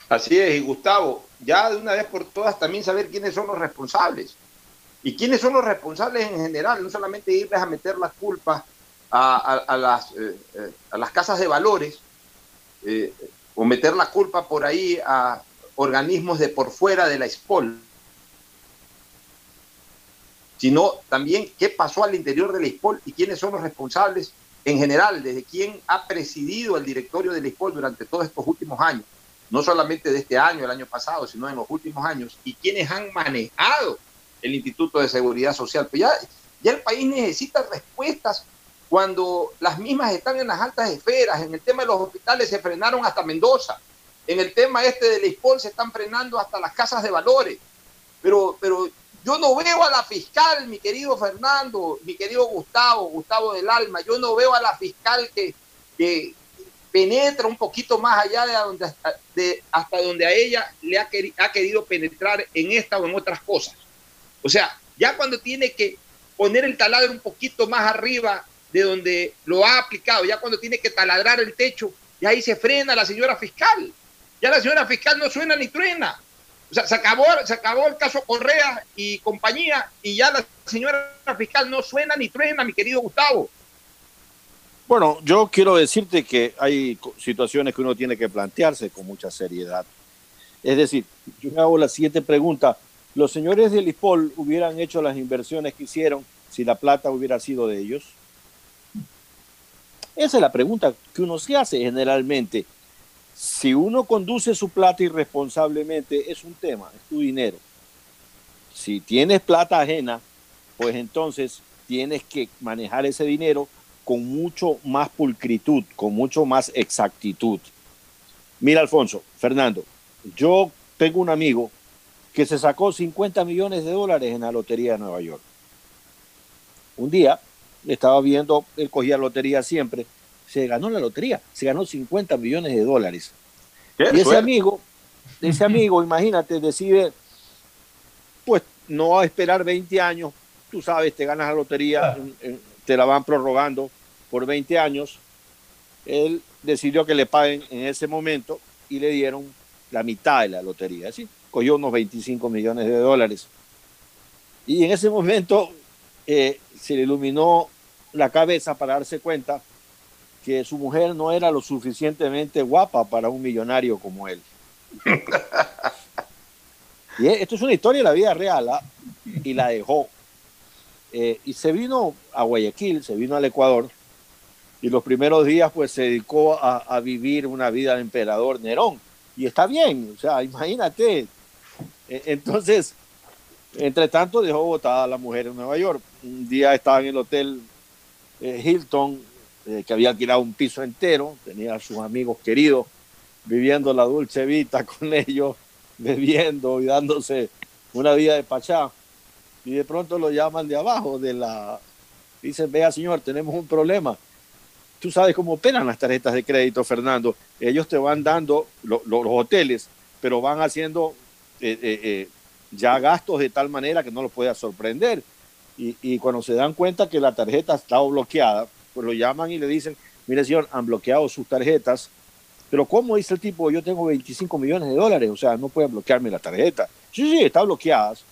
Así es, y Gustavo, ya de una vez por todas también saber quiénes son los responsables. Y quiénes son los responsables en general, no solamente irles a meter la culpa a, las, eh, eh, a las casas de valores, o meter la culpa por ahí a organismos de por fuera de la SPOL, sino también qué pasó al interior de la ISPOL y quiénes son los responsables en general, desde quién ha presidido el directorio de la ISPOL durante todos estos últimos años, no solamente de este año, el año pasado, sino en los últimos años, y quiénes han manejado el Instituto de Seguridad Social. Pues ya, ya el país necesita respuestas cuando las mismas están en las altas esferas. En el tema de los hospitales se frenaron hasta Mendoza. En el tema este de la ISPOL se están frenando hasta las casas de valores. Pero, pero yo no veo a la fiscal, mi querido Fernando, mi querido Gustavo, Gustavo del Alma, yo no veo a la fiscal que, penetra un poquito más allá de, donde, de hasta donde a ella le ha, ha querido penetrar en esta o en otras cosas. O sea, ya cuando tiene que poner el taladro un poquito más arriba de donde lo ha aplicado, ya cuando tiene que taladrar el techo, y ahí se frena la señora fiscal. Ya la señora fiscal no suena ni truena. O sea, se acabó, se acabó el caso Correa y compañía y ya la señora fiscal no suena ni truena, mi querido Gustavo. Bueno, yo quiero decirte que hay situaciones que uno tiene que plantearse con mucha seriedad. Es decir, yo me hago la siguiente pregunta. ¿Los señores del ISPOL hubieran hecho las inversiones que hicieron si la plata hubiera sido de ellos? Esa es la pregunta que uno se hace generalmente si uno conduce su plata irresponsablemente, es un tema, es tu dinero. Si tienes plata ajena, pues entonces tienes que manejar ese dinero con mucho más pulcritud, con mucho más exactitud. Mira, Alfonso, Fernando, yo tengo un amigo que se sacó 50 millones de dólares en la Lotería de Nueva York. Un día estaba viendo, él cogía lotería siempre, se ganó la lotería, se ganó 50 millones de dólares. Y ese amigo, ese amigo, (laughs) imagínate, decide, pues no va a esperar 20 años, tú sabes, te ganas la lotería, te la van prorrogando por 20 años. Él decidió que le paguen en ese momento y le dieron la mitad de la lotería, ¿sí? cogió unos 25 millones de dólares. Y en ese momento eh, se le iluminó la cabeza para darse cuenta que su mujer no era lo suficientemente guapa para un millonario como él. (laughs) y esto es una historia de la vida real, ¿ah? y la dejó. Eh, y se vino a Guayaquil, se vino al Ecuador, y los primeros días pues se dedicó a, a vivir una vida de emperador Nerón. Y está bien, o sea, imagínate. E, entonces, entre tanto dejó botada a la mujer en Nueva York. Un día estaba en el hotel eh, Hilton eh, que había alquilado un piso entero, tenía a sus amigos queridos viviendo la dulce vida (laughs) con ellos, bebiendo y dándose una vida de pachá. Y de pronto lo llaman de abajo, de la... Dicen, vea señor, tenemos un problema. Tú sabes cómo operan las tarjetas de crédito, Fernando. Ellos te van dando los hoteles, pero van haciendo eh, eh, ya gastos de tal manera que no los puedas sorprender. Y, y, cuando se dan cuenta que la tarjeta está bloqueada, pues lo llaman y le dicen, mire señor, han bloqueado sus tarjetas, pero ¿cómo dice el tipo? Yo tengo 25 millones de dólares, o sea, no pueden bloquearme la tarjeta. Sí, sí, está bloqueadas.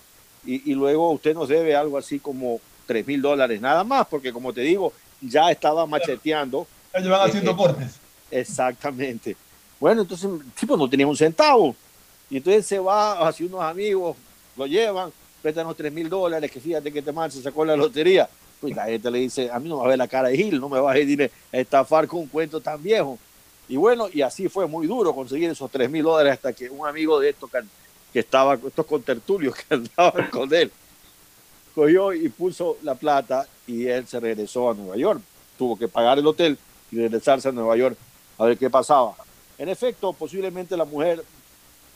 Y, y luego usted nos debe algo así como 3 mil dólares, nada más, porque como te digo, ya estaba macheteando. Ellos van haciendo eh, cortes. Exactamente. Bueno, entonces el tipo no tenía un centavo. Y entonces se va hacia unos amigos, lo llevan, préstanos tres mil dólares, que fíjate que este mal se sacó la lotería. Pues la gente le dice, a mí no me va a ver la cara de Gil, no me vas a ir a estafar con un cuento tan viejo. Y bueno, y así fue muy duro conseguir esos tres mil dólares hasta que un amigo de estos que, que estaba, estos contertulios que (laughs) andaban con él, cogió y puso la plata y él se regresó a Nueva York. Tuvo que pagar el hotel y regresarse a Nueva York a ver qué pasaba. En efecto, posiblemente la mujer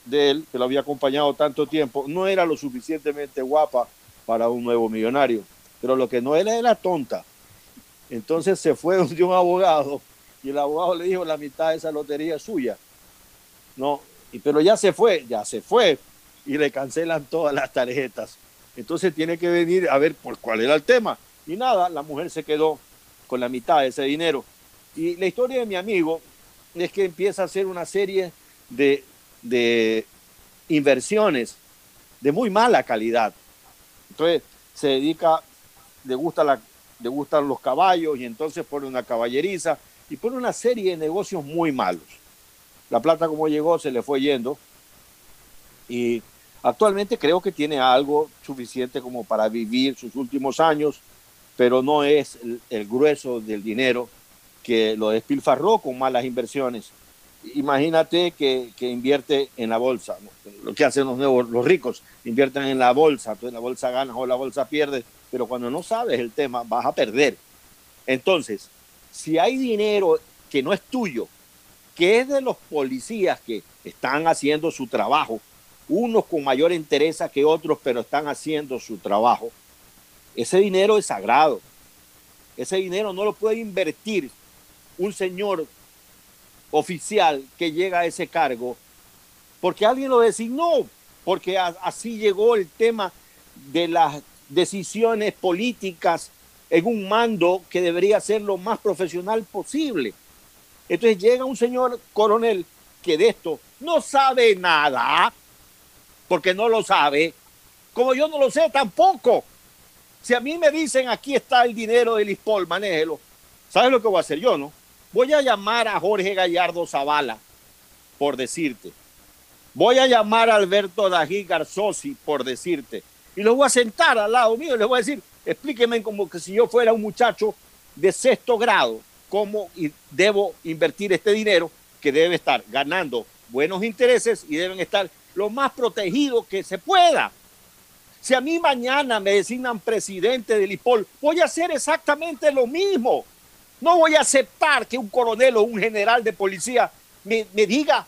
de él, que lo había acompañado tanto tiempo, no era lo suficientemente guapa para un nuevo millonario, pero lo que no era era tonta. Entonces se fue (laughs) de un abogado y el abogado le dijo la mitad de esa lotería suya. No, y, pero ya se fue, ya se fue y le cancelan todas las tarjetas. Entonces tiene que venir a ver por cuál era el tema. Y nada, la mujer se quedó con la mitad de ese dinero. Y la historia de mi amigo es que empieza a hacer una serie de, de inversiones de muy mala calidad. Entonces se dedica, le, gusta le gustan los caballos y entonces pone una caballeriza y pone una serie de negocios muy malos. La plata como llegó se le fue yendo y actualmente creo que tiene algo suficiente como para vivir sus últimos años, pero no es el, grueso del dinero que lo despilfarró con malas inversiones. Imagínate que, que invierte en la bolsa, lo que hacen los nuevos, los ricos, invierten en la bolsa, entonces la bolsa gana o la bolsa pierde, pero cuando no sabes el tema vas a perder. Entonces, si hay dinero que no es tuyo, que es de los policías que están haciendo su trabajo, unos con mayor interés que otros, pero están haciendo su trabajo, ese dinero es sagrado. Ese dinero no lo puede invertir un señor oficial que llega a ese cargo porque alguien lo designó, porque así llegó el tema de las decisiones políticas en un mando que debería ser lo más profesional posible. Entonces llega un señor coronel que de esto no sabe nada, porque no lo sabe, como yo no lo sé tampoco. Si a mí me dicen aquí está el dinero del ISPOL, manéjelo, ¿sabes lo que voy a hacer yo, no? Voy a llamar a Jorge Gallardo Zavala, por decirte. Voy a llamar a Alberto Dají Garzosi, por decirte. Y lo voy a sentar al lado mío y le voy a decir, explíqueme como que si yo fuera un muchacho de sexto grado, cómo debo invertir este dinero que debe estar ganando buenos intereses y deben estar lo más protegidos que se pueda. Si a mí mañana me designan presidente del IPOL, voy a hacer exactamente lo mismo. No voy a aceptar que un coronel o un general de policía me, me, diga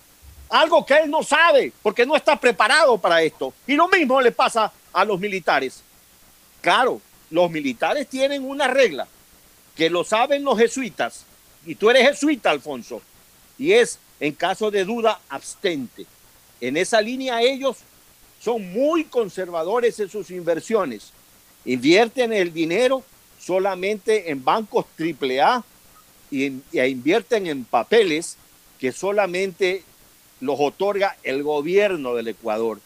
algo que él no sabe, porque no está preparado para esto. Y lo mismo le pasa a los militares. Claro, los militares tienen una regla que lo saben los jesuitas, y tú eres jesuita, Alfonso, y es, en caso de duda, abstente. En esa línea ellos son muy conservadores en sus inversiones. Invierten el dinero solamente en bancos AAA y, y invierten en papeles que solamente los otorga el gobierno del Ecuador.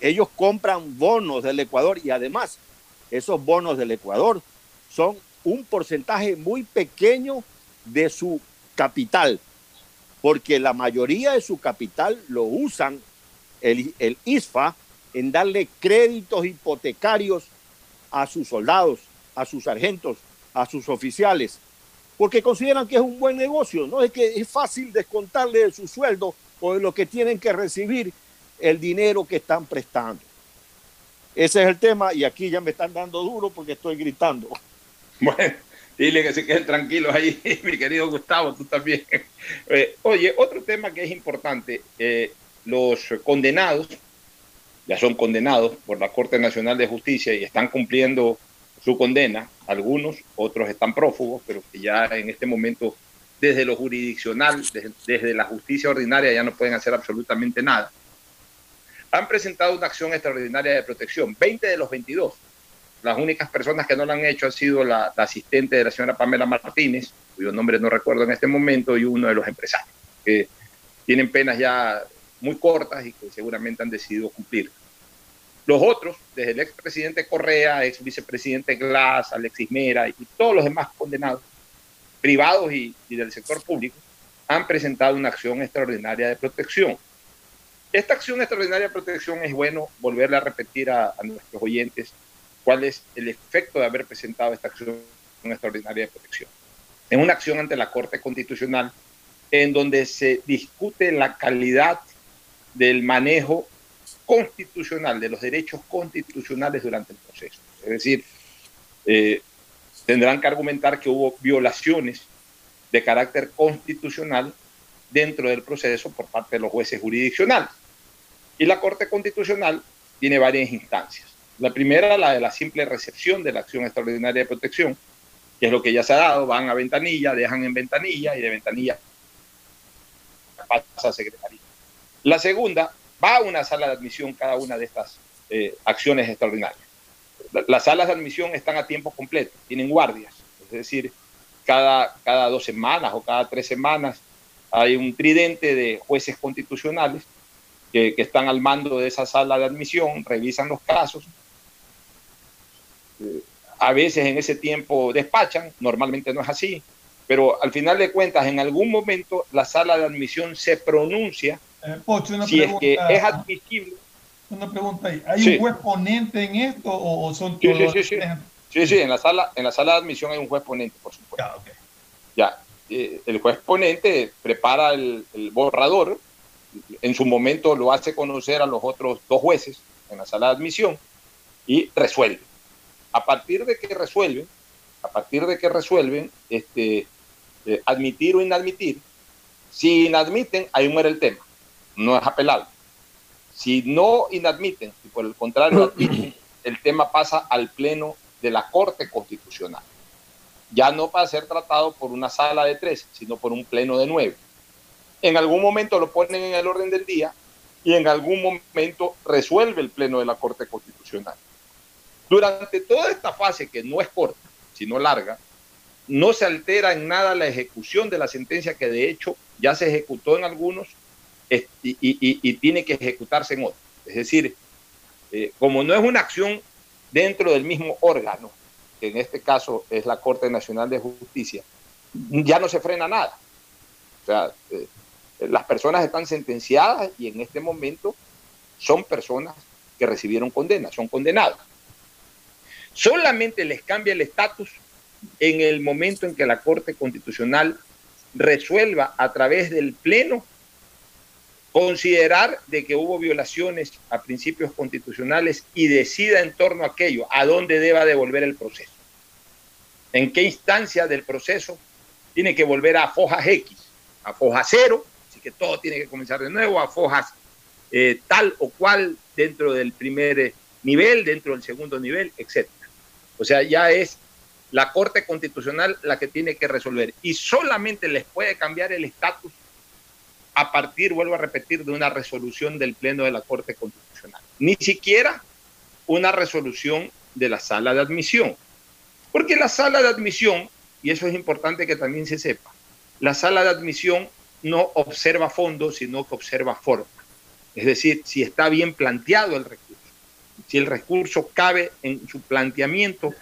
Ellos compran bonos del Ecuador y además esos bonos del Ecuador son un porcentaje muy pequeño de su capital, porque la mayoría de su capital lo usan el, ISFA en darle créditos hipotecarios a sus soldados, a sus sargentos, a sus oficiales, porque consideran que es un buen negocio, no es que es fácil descontarle de su sueldo o de lo que tienen que recibir el dinero que están prestando. Ese es el tema y aquí ya me están dando duro porque estoy gritando. (laughs) Bueno, dile que se queden tranquilos ahí, (laughs) mi querido Gustavo, tú también. (laughs) Eh, oye, otro tema que es importante, eh, los condenados, ya son condenados por la Corte Nacional de Justicia y están cumpliendo su condena, algunos, otros están prófugos, pero que ya en este momento desde lo jurisdiccional, desde, desde, la justicia ordinaria ya no pueden hacer absolutamente nada. Han presentado una acción extraordinaria de protección, 20 de los 22. Las únicas personas que no lo han hecho han sido la, la asistente de la señora Pamela Martínez, cuyo nombre no recuerdo en este momento, y uno de los empresarios, que tienen penas ya muy cortas y que seguramente han decidido cumplir. Los otros, desde el expresidente Correa, ex vicepresidente Glass, Alexis Mera y todos los demás condenados, privados y, y del sector público, han presentado una acción extraordinaria de protección. Esta acción extraordinaria de protección es bueno volverle a repetir a, nuestros oyentes cuál es el efecto de haber presentado esta acción extraordinaria de protección. Es una acción ante la Corte Constitucional en donde se discute la calidad del manejo constitucional, de los derechos constitucionales durante el proceso. Es decir, eh, tendrán que argumentar que hubo violaciones de carácter constitucional dentro del proceso por parte de los jueces jurisdiccionales. Y la Corte Constitucional tiene varias instancias. La primera, la de la simple recepción de la acción extraordinaria de protección, que es lo que ya se ha dado, van a ventanilla, dejan en ventanilla y de ventanilla pasa a secretaría. La segunda, va a una sala de admisión cada una de estas eh, acciones extraordinarias. Las salas de admisión están a tiempo completo, tienen guardias, es decir, cada, cada dos semanas o cada tres semanas hay un tridente de jueces constitucionales que, que están al mando de esa sala de admisión, revisan los casos. Eh, a veces en ese tiempo despachan, normalmente no es así, pero al final de cuentas, en algún momento la sala de admisión se pronuncia Eh, Pocho, una si pregunta, es que es admisible. Una pregunta ahí. ¿Hay Sí. un juez ponente en esto o, o son todos? sí, sí, sí. Sí, sí, en la sala, en la sala de admisión hay un juez ponente, por supuesto. Ya, eh, el juez ponente prepara el, el borrador, en su momento lo hace conocer a los otros dos jueces en la sala de admisión y resuelve. A partir de que resuelven, a partir de que resuelven, este, eh, admitir o inadmitir, si inadmiten, ahí muere el tema, no es apelable. Si no inadmiten, si por el contrario (clears throat) admiten, el tema pasa al pleno de la Corte Constitucional. Ya no va a ser tratado por una sala de tres, sino por un pleno de nueve. En algún momento lo ponen en el orden del día y en algún momento resuelve el pleno de la Corte Constitucional. Durante toda esta fase, que no es corta, sino larga, no se altera en nada la ejecución de la sentencia que de hecho ya se ejecutó en algunos y tiene que ejecutarse en otros. Es decir, eh, como no es una acción dentro del mismo órgano, que en este caso es la Corte Nacional de Justicia, ya no se frena nada. O sea, eh, las personas están sentenciadas y en este momento son personas que recibieron condena, son condenados. Solamente les cambia el estatus en el momento en que la Corte Constitucional resuelva a través del Pleno considerar de que hubo violaciones a principios constitucionales y decida en torno a aquello, a dónde deba devolver el proceso. En qué instancia del proceso tiene que volver a fojas X, a foja cero, que todo tiene que comenzar de nuevo, a fojas eh, tal o cual dentro del primer eh, nivel, dentro del segundo nivel, etc. O sea, ya es la Corte Constitucional la que tiene que resolver y solamente les puede cambiar el estatus a partir, vuelvo a repetir, de una resolución del Pleno de la Corte Constitucional. Ni siquiera una resolución de la sala de admisión. Porque la sala de admisión, y eso es importante que también se sepa, la sala de admisión no observa fondo, sino que observa forma. Es decir, si está bien planteado el recurso, si el recurso cabe en su planteamiento,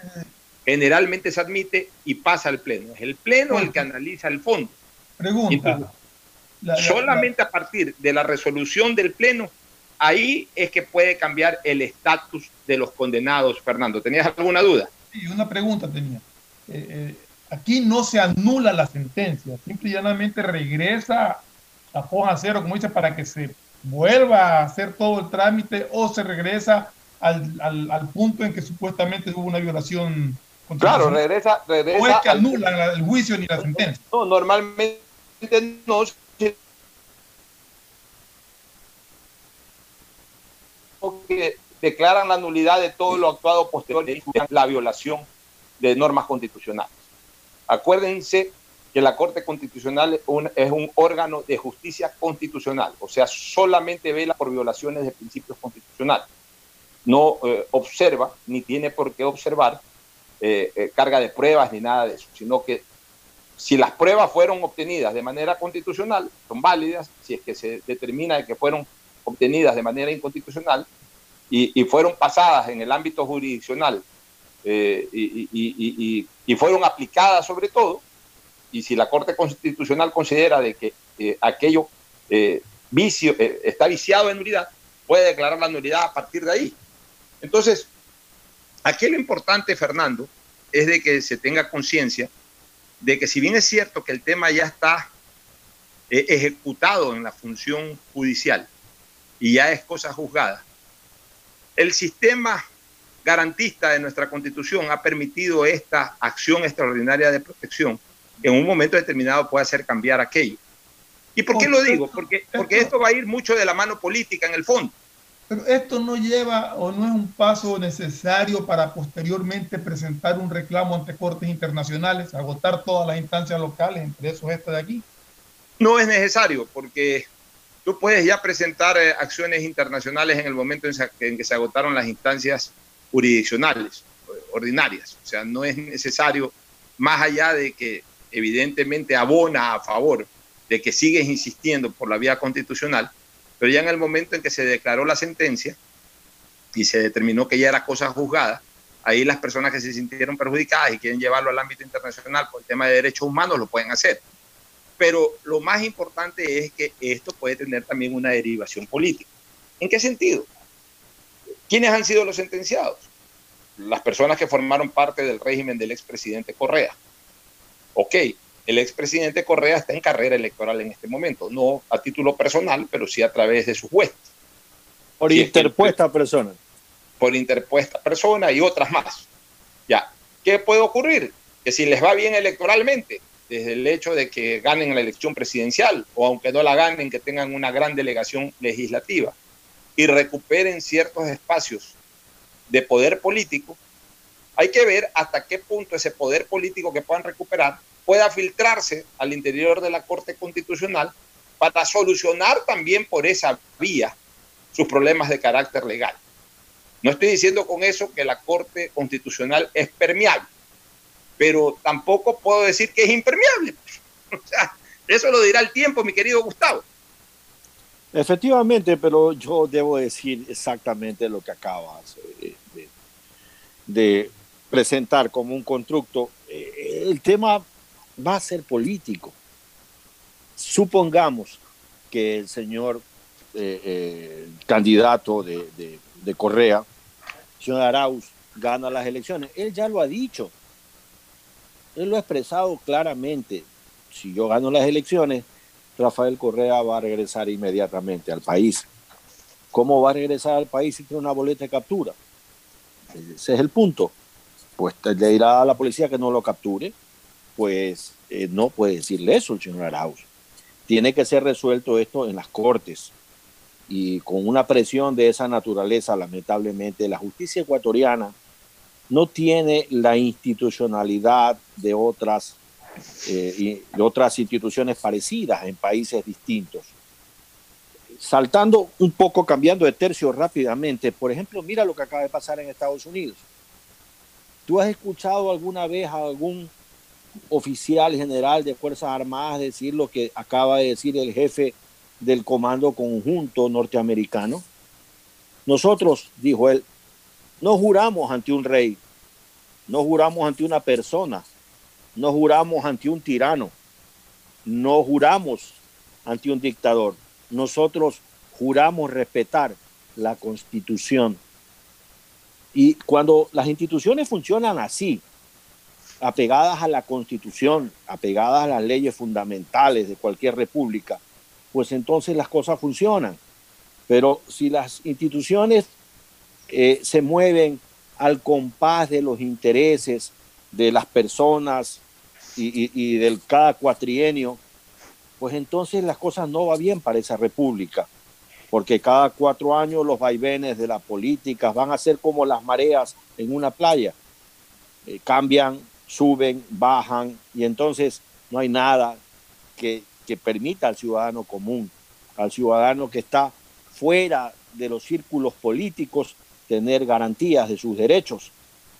generalmente se admite y pasa al Pleno. Es el Pleno el que analiza el fondo. Pregunta. Entonces, solamente a partir de la resolución del Pleno, ahí es que puede cambiar el estatus de los condenados. Fernando, ¿tenías alguna duda? Sí, una pregunta tenía. Eh, eh, aquí no se anula la sentencia, simple y llanamente regresa a foja cero, como dice, para que se vuelva a hacer todo el trámite o se regresa al, al- al punto en que supuestamente hubo una violación. Claro, regresa, regresa O es que anulan la- el juicio ni la sentencia. No, normalmente no. que declaran la nulidad de todo lo actuado posterior la violación de normas constitucionales. Acuérdense que la Corte Constitucional es un, órgano de justicia constitucional, o sea, solamente vela por violaciones de principios constitucionales. No eh, observa, ni tiene por qué observar eh, eh, carga de pruebas ni nada de eso, sino que si las pruebas fueron obtenidas de manera constitucional, son válidas, si es que se determina de que fueron obtenidas de manera inconstitucional y fueron pasadas en el ámbito jurisdiccional eh, y, y- y- fueron aplicadas sobre todo, y si la Corte Constitucional considera de que eh, aquello eh, vicio, eh, está viciado en nulidad, puede declarar la nulidad a partir de ahí. Entonces, aquí lo importante, Fernando, es de que se tenga conciencia de que si bien es cierto que el tema ya está ejecutado en la función judicial y ya es cosa juzgada, el sistema garantista de nuestra constitución ha permitido esta acción extraordinaria de protección en un momento determinado puede hacer cambiar aquello. ¿Y por qué lo digo? Porque, porque esto va a ir mucho de la mano política en el fondo. Pero esto no lleva o no es un paso necesario para posteriormente presentar un reclamo ante cortes internacionales, agotar todas las instancias locales, entre esos esta de aquí. No es necesario, porque tú puedes ya presentar eh, acciones internacionales en el momento en que se agotaron las instancias jurisdiccionales ordinarias. O sea, no es necesario, más allá de que evidentemente abona a favor de que sigues insistiendo por la vía constitucional, pero ya en el momento en que se declaró la sentencia y se determinó que ya era cosa juzgada, ahí las personas que se sintieron perjudicadas y quieren llevarlo al ámbito internacional por el tema de derechos humanos lo pueden hacer. Pero lo más importante es que esto puede tener también una derivación política. ¿En qué sentido? ¿Quiénes han sido los sentenciados? Las personas que formaron parte del régimen del expresidente Correa. Ok, el expresidente Correa está en carrera electoral en este momento, no a título personal, pero sí a través de su juez. Por interpuesta persona. Por interpuesta persona y otras más. Ya, ¿qué puede ocurrir? Que si les va bien electoralmente, desde el hecho de que ganen la elección presidencial, o aunque no la ganen, que tengan una gran delegación legislativa, y recuperen ciertos espacios de poder político, hay que ver hasta qué punto ese poder político que puedan recuperar pueda filtrarse al interior de la Corte Constitucional para solucionar también por esa vía sus problemas de carácter legal. No estoy diciendo con eso que la Corte Constitucional es permeable, pero tampoco puedo decir que es impermeable. (laughs) Eso lo dirá el tiempo, mi querido Gustavo. Efectivamente, pero yo debo decir exactamente lo que acabas de, presentar como un constructo. Eh, el tema va a ser político. Supongamos que el señor eh, eh, candidato de, Correa, señor Arauz, gana las elecciones. Él ya lo ha dicho. Él lo ha expresado claramente. Si yo gano las elecciones, Rafael Correa va a regresar inmediatamente al país. ¿Cómo va a regresar al país si tiene una boleta de captura? Ese es el punto. Pues le dirá a la policía que no lo capture. Pues eh, no puede decirle eso el señor Arauz. Tiene que ser resuelto esto en las cortes. Y con una presión de esa naturaleza, lamentablemente, la justicia ecuatoriana no tiene la institucionalidad de otras eh, y otras instituciones parecidas en países distintos. Saltando un poco, cambiando de tercio rápidamente, por ejemplo, mira lo que acaba de pasar en Estados Unidos. ¿Tú has escuchado alguna vez a algún oficial general de Fuerzas Armadas decir lo que acaba de decir el jefe del Comando Conjunto norteamericano? Nosotros, dijo él, no juramos ante un rey, no juramos ante una persona, no juramos ante un tirano, no juramos ante un dictador. Nosotros juramos respetar la constitución. Y cuando las instituciones funcionan así, apegadas a la constitución, apegadas a las leyes fundamentales de cualquier república, pues entonces las cosas funcionan. Pero si las instituciones eh, se mueven al compás de los intereses de las personas y, del cada cuatrienio, pues entonces las cosas no van bien para esa república, porque cada cuatro años los vaivenes de la política van a ser como las mareas en una playa, eh, cambian, suben, bajan, y entonces no hay nada que, que permita al ciudadano común, al ciudadano que está fuera de los círculos políticos, tener garantías de sus derechos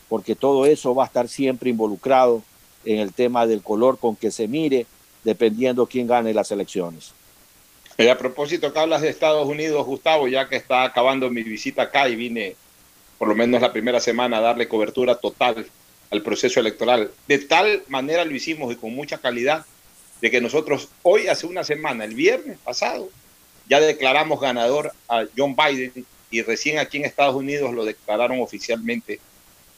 porque todo eso va a estar siempre involucrado en el tema del color con que se mire, dependiendo quién gane las elecciones. Y a propósito que hablas de Estados Unidos, Gustavo, ya que está acabando mi visita acá y vine por lo menos la primera semana a darle cobertura total al proceso electoral. De tal manera lo hicimos y con mucha calidad de que nosotros hoy, hace una semana, el viernes pasado, ya declaramos ganador a John Biden y recién aquí en Estados Unidos lo declararon oficialmente,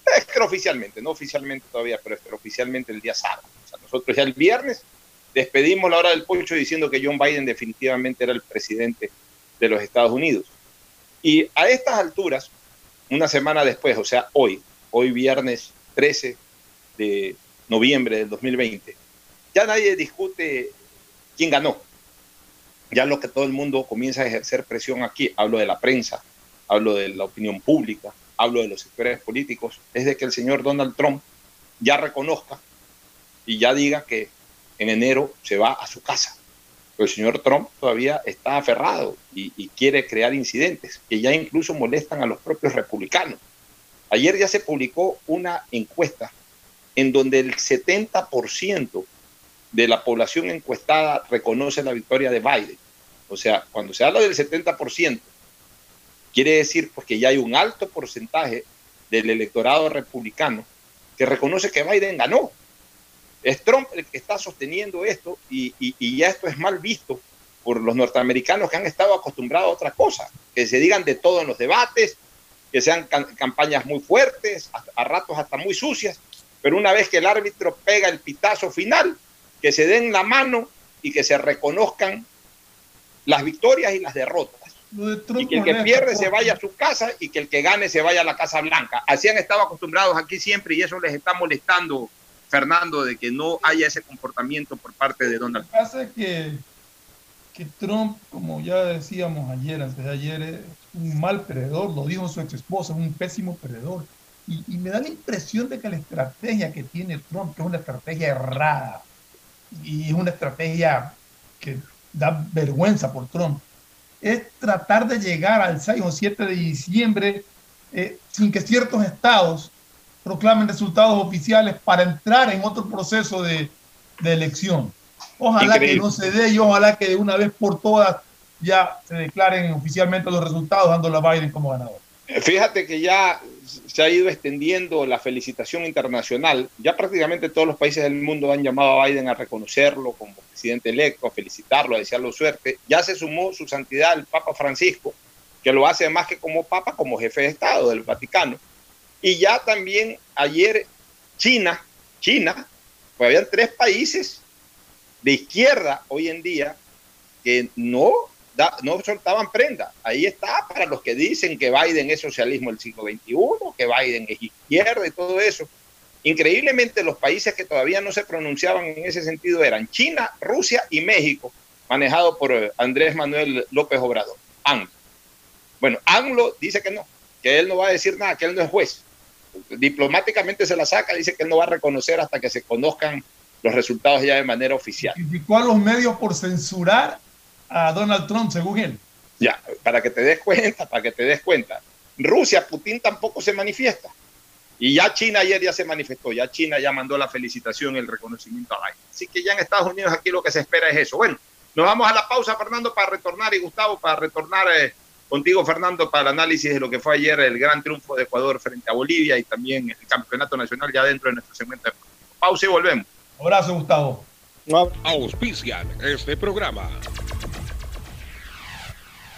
(laughs) oficialmente, no oficialmente todavía, pero oficialmente el día sábado. O sea, nosotros ya el viernes despedimos la hora del pocho diciendo que John Biden definitivamente era el presidente de los Estados Unidos. Y a estas alturas, una semana después, o sea, hoy, hoy viernes 13 de noviembre del 2020, ya nadie discute quién ganó. Ya lo que todo el mundo comienza a ejercer presión aquí, hablo de la prensa, hablo de la opinión pública, hablo de los sectores políticos, es de que el señor Donald Trump ya reconozca y ya diga que en enero se va a su casa. Pero el señor Trump todavía está aferrado y, quiere crear incidentes que ya incluso molestan a los propios republicanos. Ayer ya se publicó una encuesta en donde el 70% de la población encuestada reconoce la victoria de Biden. O sea, cuando se habla del 70%, quiere decir porque ya hay un alto porcentaje del electorado republicano que reconoce que Biden ganó. Es Trump el que está sosteniendo esto y, y ya esto es mal visto por los norteamericanos que han estado acostumbrados a otra cosa, que se digan de todo en los debates, que sean campañas muy fuertes, a, ratos hasta muy sucias, pero una vez que el árbitro pega el pitazo final, que se den la mano y que se reconozcan las victorias y las derrotas. Y que el que pierde se vaya a su casa y que el que gane se vaya a la Casa Blanca. Así han estado acostumbrados aquí siempre y eso les está molestando, Fernando, de que no haya ese comportamiento por parte de Donald Trump. Pasa que, que Trump, como ya decíamos ayer, antes de ayer, es un mal perdedor, lo dijo su ex esposa, un pésimo perdedor. Y, y me da la impresión de que la estrategia que tiene Trump, que es una estrategia errada, y es una estrategia que da vergüenza por Trump, es tratar de llegar al 6 o 7 de diciembre eh, sin que ciertos estados proclamen resultados oficiales para entrar en otro proceso de, de elección. Ojalá que no se dé y ojalá que de una vez por todas ya se declaren oficialmente los resultados dándole a Biden como ganador. Fíjate que ya se ha ido extendiendo la felicitación internacional. Ya prácticamente todos los países del mundo han llamado a Biden a reconocerlo como presidente electo, a felicitarlo, a desearlo suerte. Ya se sumó su santidad el Papa Francisco, que lo hace más que como Papa, como jefe de Estado del Vaticano. Y ya también ayer China, China, pues habían tres países de izquierda hoy en día que no no soltaban prenda. Ahí está para los que dicen que Biden es socialismo del siglo XXI, que Biden es izquierda y todo eso. Increíblemente los países que todavía no se pronunciaban en ese sentido eran China, Rusia y México, manejado por eh, Andrés Manuel López Obrador, ANGLO. Bueno, ANGLO dice que no, que él no va a decir nada, que él no es juez. Diplomáticamente se la saca, dice que él no va a reconocer hasta que se conozcan los resultados ya de manera oficial. ¿Y a los medios por censurar a Donald Trump, según él. Ya, para que te des cuenta, para que te des cuenta. Rusia, Putin tampoco se manifiesta. Y ya China ayer ya se manifestó, ya China ya mandó la felicitación, el reconocimiento a Biden. Así que ya en Estados Unidos aquí lo que se espera es eso. Bueno, nos vamos a la pausa, Fernando, para retornar, y Gustavo, para retornar eh, contigo, Fernando, para el análisis de lo que fue ayer el gran triunfo de Ecuador frente a Bolivia y también el campeonato nacional ya dentro de nuestro segmento de pausa y volvemos. Abrazo, Gustavo. Auspician este programa.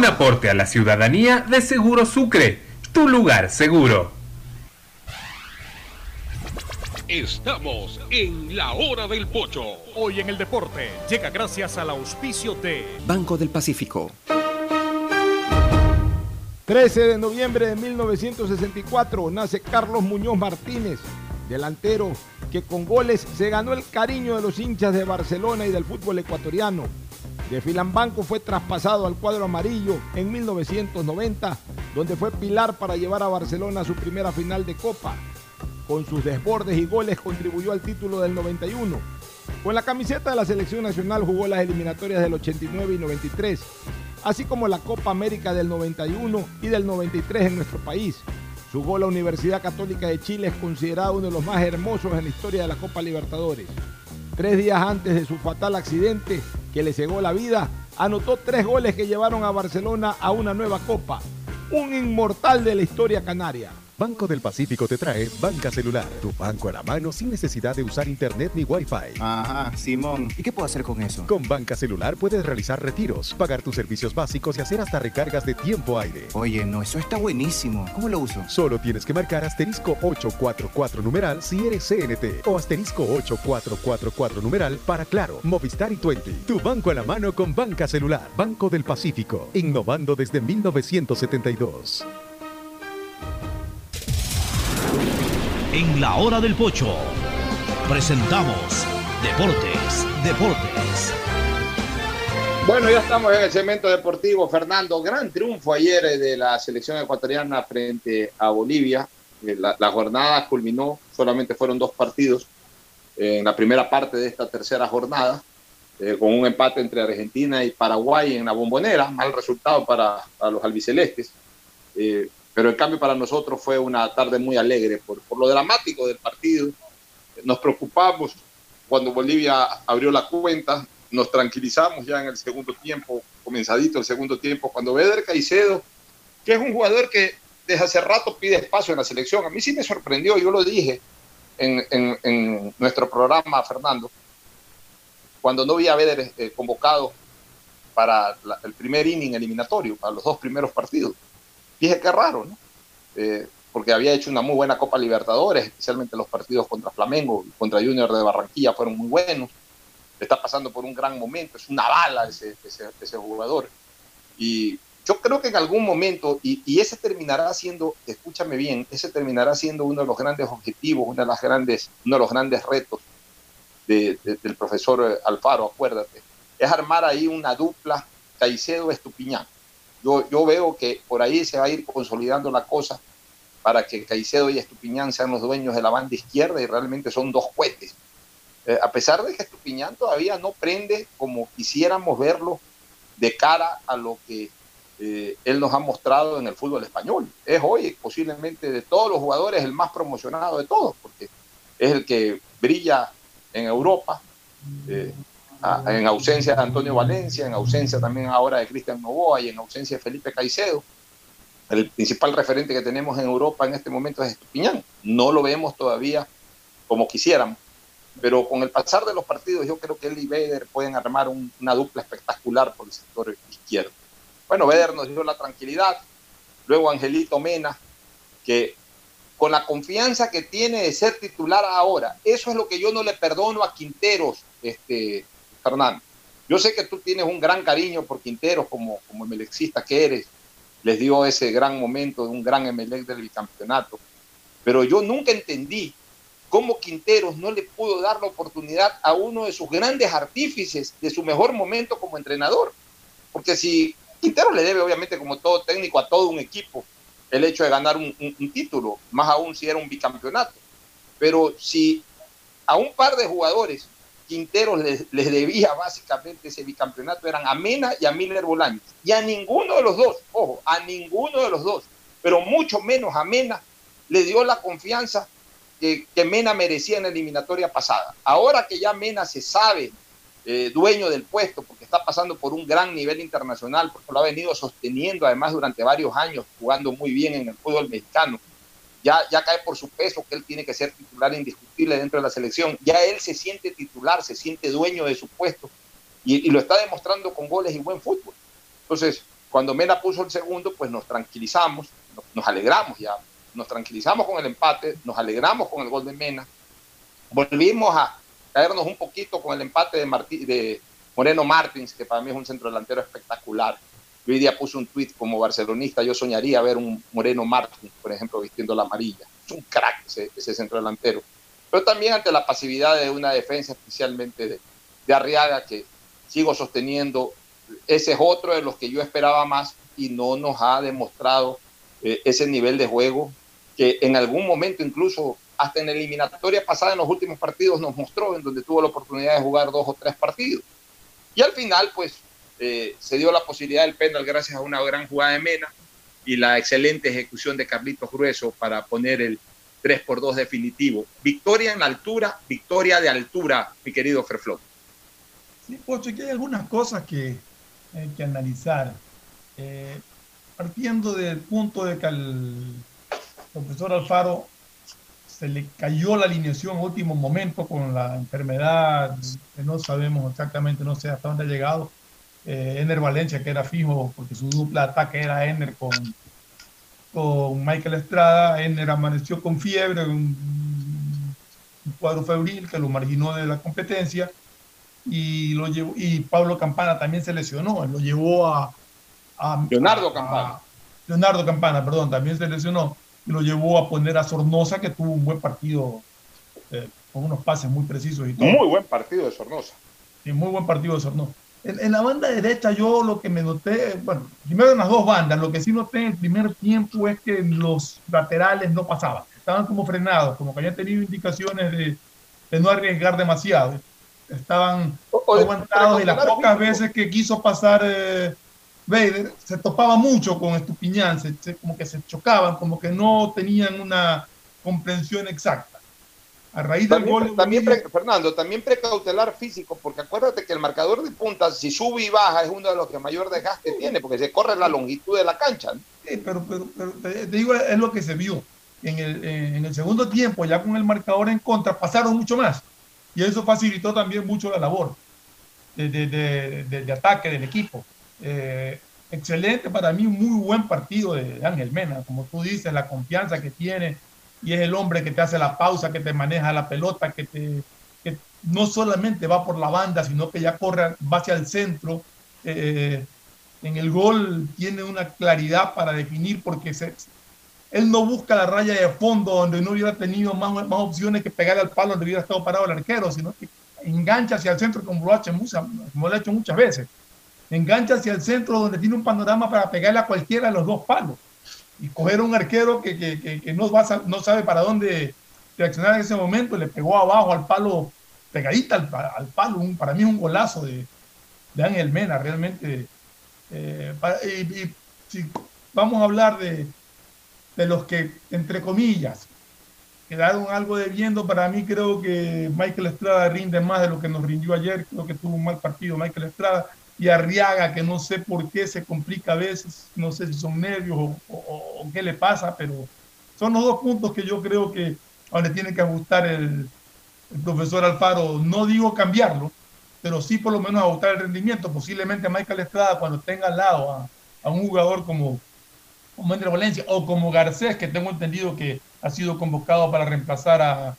Un aporte a la ciudadanía de Seguro Sucre, tu lugar seguro. Estamos en la hora del pocho. Hoy en el deporte llega gracias al auspicio de Banco del Pacífico. 13 de noviembre de 1964 nace Carlos Muñoz Martínez, delantero que con goles se ganó el cariño de los hinchas de Barcelona y del fútbol ecuatoriano. De Filambanco fue traspasado al cuadro amarillo en 1990, donde fue pilar para llevar a Barcelona a su primera final de Copa. Con sus desbordes y goles contribuyó al título del 91. Con la camiseta de la selección nacional jugó las eliminatorias del 89 y 93, así como la Copa América del 91 y del 93 en nuestro país. Su gol a Universidad Católica de Chile es considerado uno de los más hermosos en la historia de la Copa Libertadores. Tres días antes de su fatal accidente que le cegó la vida, anotó tres goles que llevaron a Barcelona a una nueva Copa. Un inmortal de la historia canaria. Banco del Pacífico te trae Banca Celular, tu banco a la mano sin necesidad de usar internet ni wifi. Ajá, Simón. ¿Y qué puedo hacer con eso? Con Banca Celular puedes realizar retiros, pagar tus servicios básicos y hacer hasta recargas de tiempo aire. Oye, no, eso está buenísimo. ¿Cómo lo uso? Solo tienes que marcar asterisco 844 numeral si eres CNT o asterisco 8444 numeral para Claro, Movistar y Twenty. Tu banco a la mano con Banca Celular. Banco del Pacífico, innovando desde 1972. En la hora del pocho presentamos Deportes, Deportes. Bueno, ya estamos en el segmento deportivo. Fernando, gran triunfo ayer eh, de la selección ecuatoriana frente a Bolivia. Eh, La, jornada culminó, solamente fueron dos partidos eh, en la primera parte de esta tercera jornada, con un empate entre Argentina y Paraguay en la bombonera. Mal resultado para, los albicelestes. Pero en cambio para nosotros fue una tarde muy alegre por, por lo dramático del partido. Nos preocupamos cuando Bolivia abrió la cuenta, nos tranquilizamos ya en el segundo tiempo, comenzadito el segundo tiempo, cuando Beder Caicedo, que es un jugador que desde hace rato pide espacio en la selección, a mí sí me sorprendió, yo lo dije en, en- nuestro programa, Fernando, cuando no vi a Beder eh, convocado para el primer inning eliminatorio, para los dos primeros partidos. Dije que raro, ¿no? Eh, porque había hecho una muy buena Copa Libertadores, especialmente los partidos contra Flamengo contra Junior de Barranquilla fueron muy buenos. Está pasando por un gran momento, es una bala ese, ese, jugador. Y yo creo que en algún momento, y, y ese terminará siendo, escúchame bien, ese terminará siendo uno de los grandes objetivos, uno de, las grandes, uno de los grandes retos de- de- del profesor Alfaro, acuérdate, es armar ahí una dupla Caicedo-Estupiñán. Yo, yo veo que por ahí se va a ir consolidando la cosa para que Caicedo y Estupiñán sean los dueños de la banda izquierda y realmente son dos cohetes. Eh, a pesar de que Estupiñán todavía no prende como quisiéramos verlo de cara a lo que eh, él nos ha mostrado en el fútbol español. Es hoy posiblemente de todos los jugadores el más promocionado de todos, porque es el que brilla en Europa, eh, en ausencia de Antonio Valencia, en ausencia también ahora de Cristian Novoa y en ausencia de Felipe Caicedo. El principal referente que tenemos en Europa en este momento es Estupiñán. No lo vemos todavía como quisiéramos. Pero con el pasar de los partidos, yo creo que él y Beder pueden armar un- una dupla espectacular por el sector izquierdo. Bueno, Beder nos dio la tranquilidad. Luego Angelito Mena, que con la confianza que tiene de ser titular ahora, eso es lo que yo no le perdono a Quinteros, este, Fernando. Yo sé que tú tienes un gran cariño por Quinteros como, como que eres. Les dio ese gran momento de un gran Emelec del bicampeonato. Pero yo nunca entendí cómo Quinteros no le pudo dar la oportunidad a uno de sus grandes artífices de su mejor momento como entrenador. Porque si Quinteros le debe, obviamente, como todo técnico, a todo un equipo el hecho de ganar un- un título, más aún si era un bicampeonato. Pero si a un par de jugadores Quinteros les, debía básicamente ese bicampeonato, eran a Mena y a Miller Bolaños. Y a ninguno de los dos, ojo, a ninguno de los dos, pero mucho menos a Mena, le dio la confianza que, que Mena merecía en la eliminatoria pasada. Ahora que ya Mena se sabe eh, dueño del puesto, porque está pasando por un gran nivel internacional, porque lo ha venido sosteniendo además durante varios años, jugando muy bien en el fútbol mexicano. Ya, ya cae por su peso que él tiene que ser titular indiscutible dentro de la selección. Ya él se siente titular, se siente dueño de su puesto y, lo está demostrando con goles y buen fútbol. Entonces, cuando Mena puso el segundo, pues nos tranquilizamos, nos, nos alegramos ya, nos tranquilizamos con el empate, nos alegramos con el gol de Mena, volvimos a caernos un poquito con el empate de, Martí- de Moreno Martins, que para mí es un centro delantero espectacular. Hoy día puse un tweet como barcelonista, yo soñaría ver un Moreno Martins, por ejemplo, vistiendo la amarilla. Es un crack ese, ese centro delantero. Pero también ante la pasividad de una defensa, especialmente de, de Arriaga, que sigo sosteniendo, ese es otro de los que yo esperaba más y no nos ha demostrado eh, ese nivel de juego que en algún momento incluso hasta en la eliminatoria pasada en los últimos partidos nos mostró en donde tuvo la oportunidad de jugar dos o tres partidos. Y al final pues eh, se dio la posibilidad del penal gracias a una gran jugada de Mena y la excelente ejecución de Carlitos Grueso para poner el 3 por 2 definitivo. Victoria en la altura, victoria de altura, mi querido Ferflón. Sí, Pocho, que hay algunas cosas que que analizar. Eh, partiendo del punto de que al profesor Alfaro se le cayó la alineación en último momento con la enfermedad, que no sabemos exactamente, no sé hasta dónde ha llegado. Eh, Ener Valencia, que era fijo, porque su dupla ataque era Ener con, con Michael Estrada. Ener amaneció con fiebre, un, un cuadro febril que lo marginó de la competencia y lo llevó, y Pablo Campana también se lesionó, lo llevó a, a- Leonardo Campana. a- Leonardo Campana, perdón, también se lesionó y lo llevó a poner a Sornosa que tuvo un buen partido eh, con unos pases muy precisos y todo. Muy buen partido de Sornosa. Sí, muy buen partido de Sornosa. En, en la banda derecha yo lo que me noté, bueno, primero en las dos bandas, lo que sí noté en el primer tiempo es que los laterales no pasaban, estaban como frenados, como que habían tenido indicaciones de, de no arriesgar demasiado. Estaban aguantados y las pocas veces que quiso pasar eh, Vader se topaba mucho con Estupiñán, se- se- como que se chocaban, como que no tenían una comprensión exacta. A raíz del También, gol, también pre- Fernando, también precautelar físico, porque acuérdate que el marcador de punta, si sube y baja, es uno de los que mayor desgaste tiene, porque se corre la longitud de la cancha. ¿no? Sí, pero, pero, pero te digo, es lo que se vio. En el, eh, en el segundo tiempo, ya con el marcador en contra, pasaron mucho más. Y eso facilitó también mucho la labor de, de- de- de- ataque del equipo. Eh, excelente para mí, muy buen partido de Ángel Mena. Como tú dices, la confianza que tiene y es el hombre que te hace la pausa, que te maneja la pelota, que, te, que no solamente va por la banda, sino que ya corre, va hacia el centro. Eh, en el gol tiene una claridad para definir porque se, él no busca la raya de fondo donde no hubiera tenido más, más opciones que pegarle al palo donde hubiera estado parado el arquero, sino que engancha hacia el centro como lo ha hecho, muchas- como lo ha hecho muchas veces. Engancha hacia el centro donde tiene un panorama para pegarle a cualquiera de los dos palos. Y coger un arquero que, que- que- no, va no sabe para dónde reaccionar en ese momento, le pegó abajo al palo, pegadita al, al palo. Un- para mí es un golazo de, de Ángel Mena, realmente. Eh, y si vamos a hablar de, de los que, entre comillas, quedaron algo debiendo, para mí creo que Michael Estrada rinde más de lo que nos rindió ayer, creo que tuvo un mal partido Michael Estrada, y Arriaga, que no sé por qué se complica a veces, no sé si son nervios o, o- o qué le pasa, pero son los dos puntos que yo creo que donde tiene que ajustar el, el profesor Alfaro, no digo cambiarlo, pero sí por lo menos ajustar el rendimiento. Posiblemente Michael Estrada, cuando tenga al lado a, a un jugador como, como Andrés Valencia o como Garcés, que tengo entendido que ha sido convocado para reemplazar a,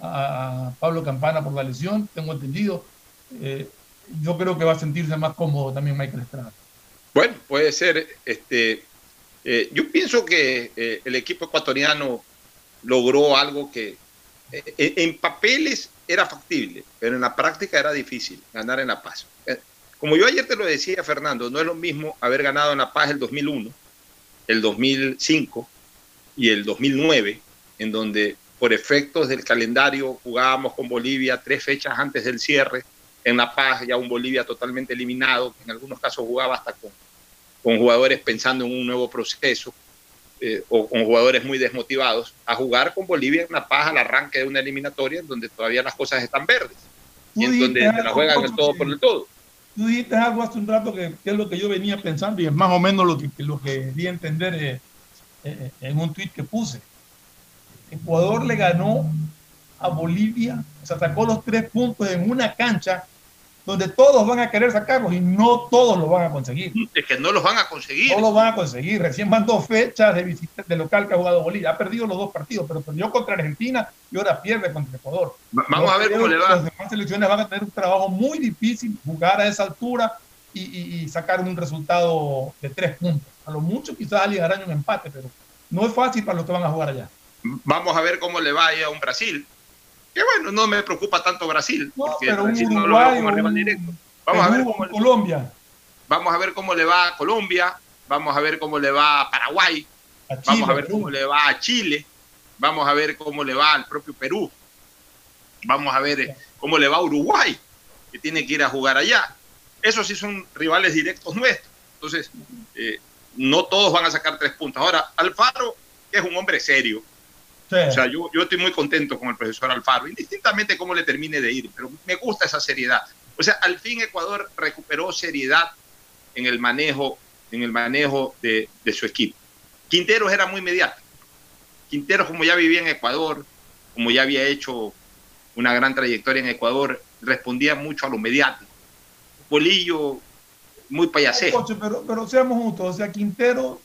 a Pablo Campana por la lesión, tengo entendido. Eh, yo creo que va a sentirse más cómodo también Michael Estrada. Bueno, puede ser. Este, eh, yo pienso que eh, el equipo ecuatoriano logró algo que eh, en papeles era factible, pero en la práctica era difícil ganar en La Paz. Como yo ayer te lo decía, Fernando, no es lo mismo haber ganado en La Paz el 2001, el 2005 y el 2009, en donde por efectos del calendario jugábamos con Bolivia tres fechas antes del cierre, en La Paz ya un Bolivia totalmente eliminado, que en algunos casos jugaba hasta con, con jugadores pensando en un nuevo proceso eh, o con jugadores muy desmotivados, a jugar con Bolivia en La Paz al arranque de una eliminatoria en donde todavía las cosas están verdes y en donde se la juegan el todo por el todo. Tú dijiste algo hace un rato que, que es lo que yo venía pensando y es más o menos lo que, lo que di a entender eh, eh, en un tuit que puse. Ecuador le ganó a Bolivia, o sea, sacó los tres puntos en una cancha donde todos van a querer sacarlos y no todos los van a conseguir. Es que no los van a conseguir. No los van a conseguir. Recién van dos fechas de visita de local que ha jugado Bolivia. Ha perdido los dos partidos, pero perdió contra Argentina y ahora pierde contra Ecuador. Va- Vamos a ver cómo le va. Las demás selecciones van a tener un trabajo muy difícil, jugar a esa altura y, y- y sacar un resultado de tres puntos. A lo mucho quizás llegarán un empate, pero no es fácil para los que van a jugar allá. Vamos a ver cómo le va ahí a un Brasil. Que bueno, no me preocupa tanto Brasil, porque pero Brasil no lo veo como rival directo. Vamos a ver cómo le- Colombia, Vamos a ver cómo le va a Colombia, vamos a ver cómo le va a Paraguay, a Chile, vamos a ver cómo le va a Chile, vamos a ver cómo le va al propio Perú, vamos a ver eh, cómo le va a Uruguay, que tiene que ir a jugar allá. Esos sí son rivales directos nuestros. Entonces, eh, no todos van a sacar tres puntos. Ahora, Alfaro, que es un hombre serio, o sea, yo, yo estoy muy contento con el profesor Alfaro, indistintamente cómo le termine de ir, pero me gusta esa seriedad. O sea, al fin Ecuador recuperó seriedad en el manejo, en el manejo de, de su equipo. Quinteros era muy mediático. Quinteros, como ya vivía en Ecuador, como ya había hecho una gran trayectoria en Ecuador, respondía mucho a lo mediático. Bolillo, muy payasesco. Coche, pero, pero seamos justos, o sea, Quintero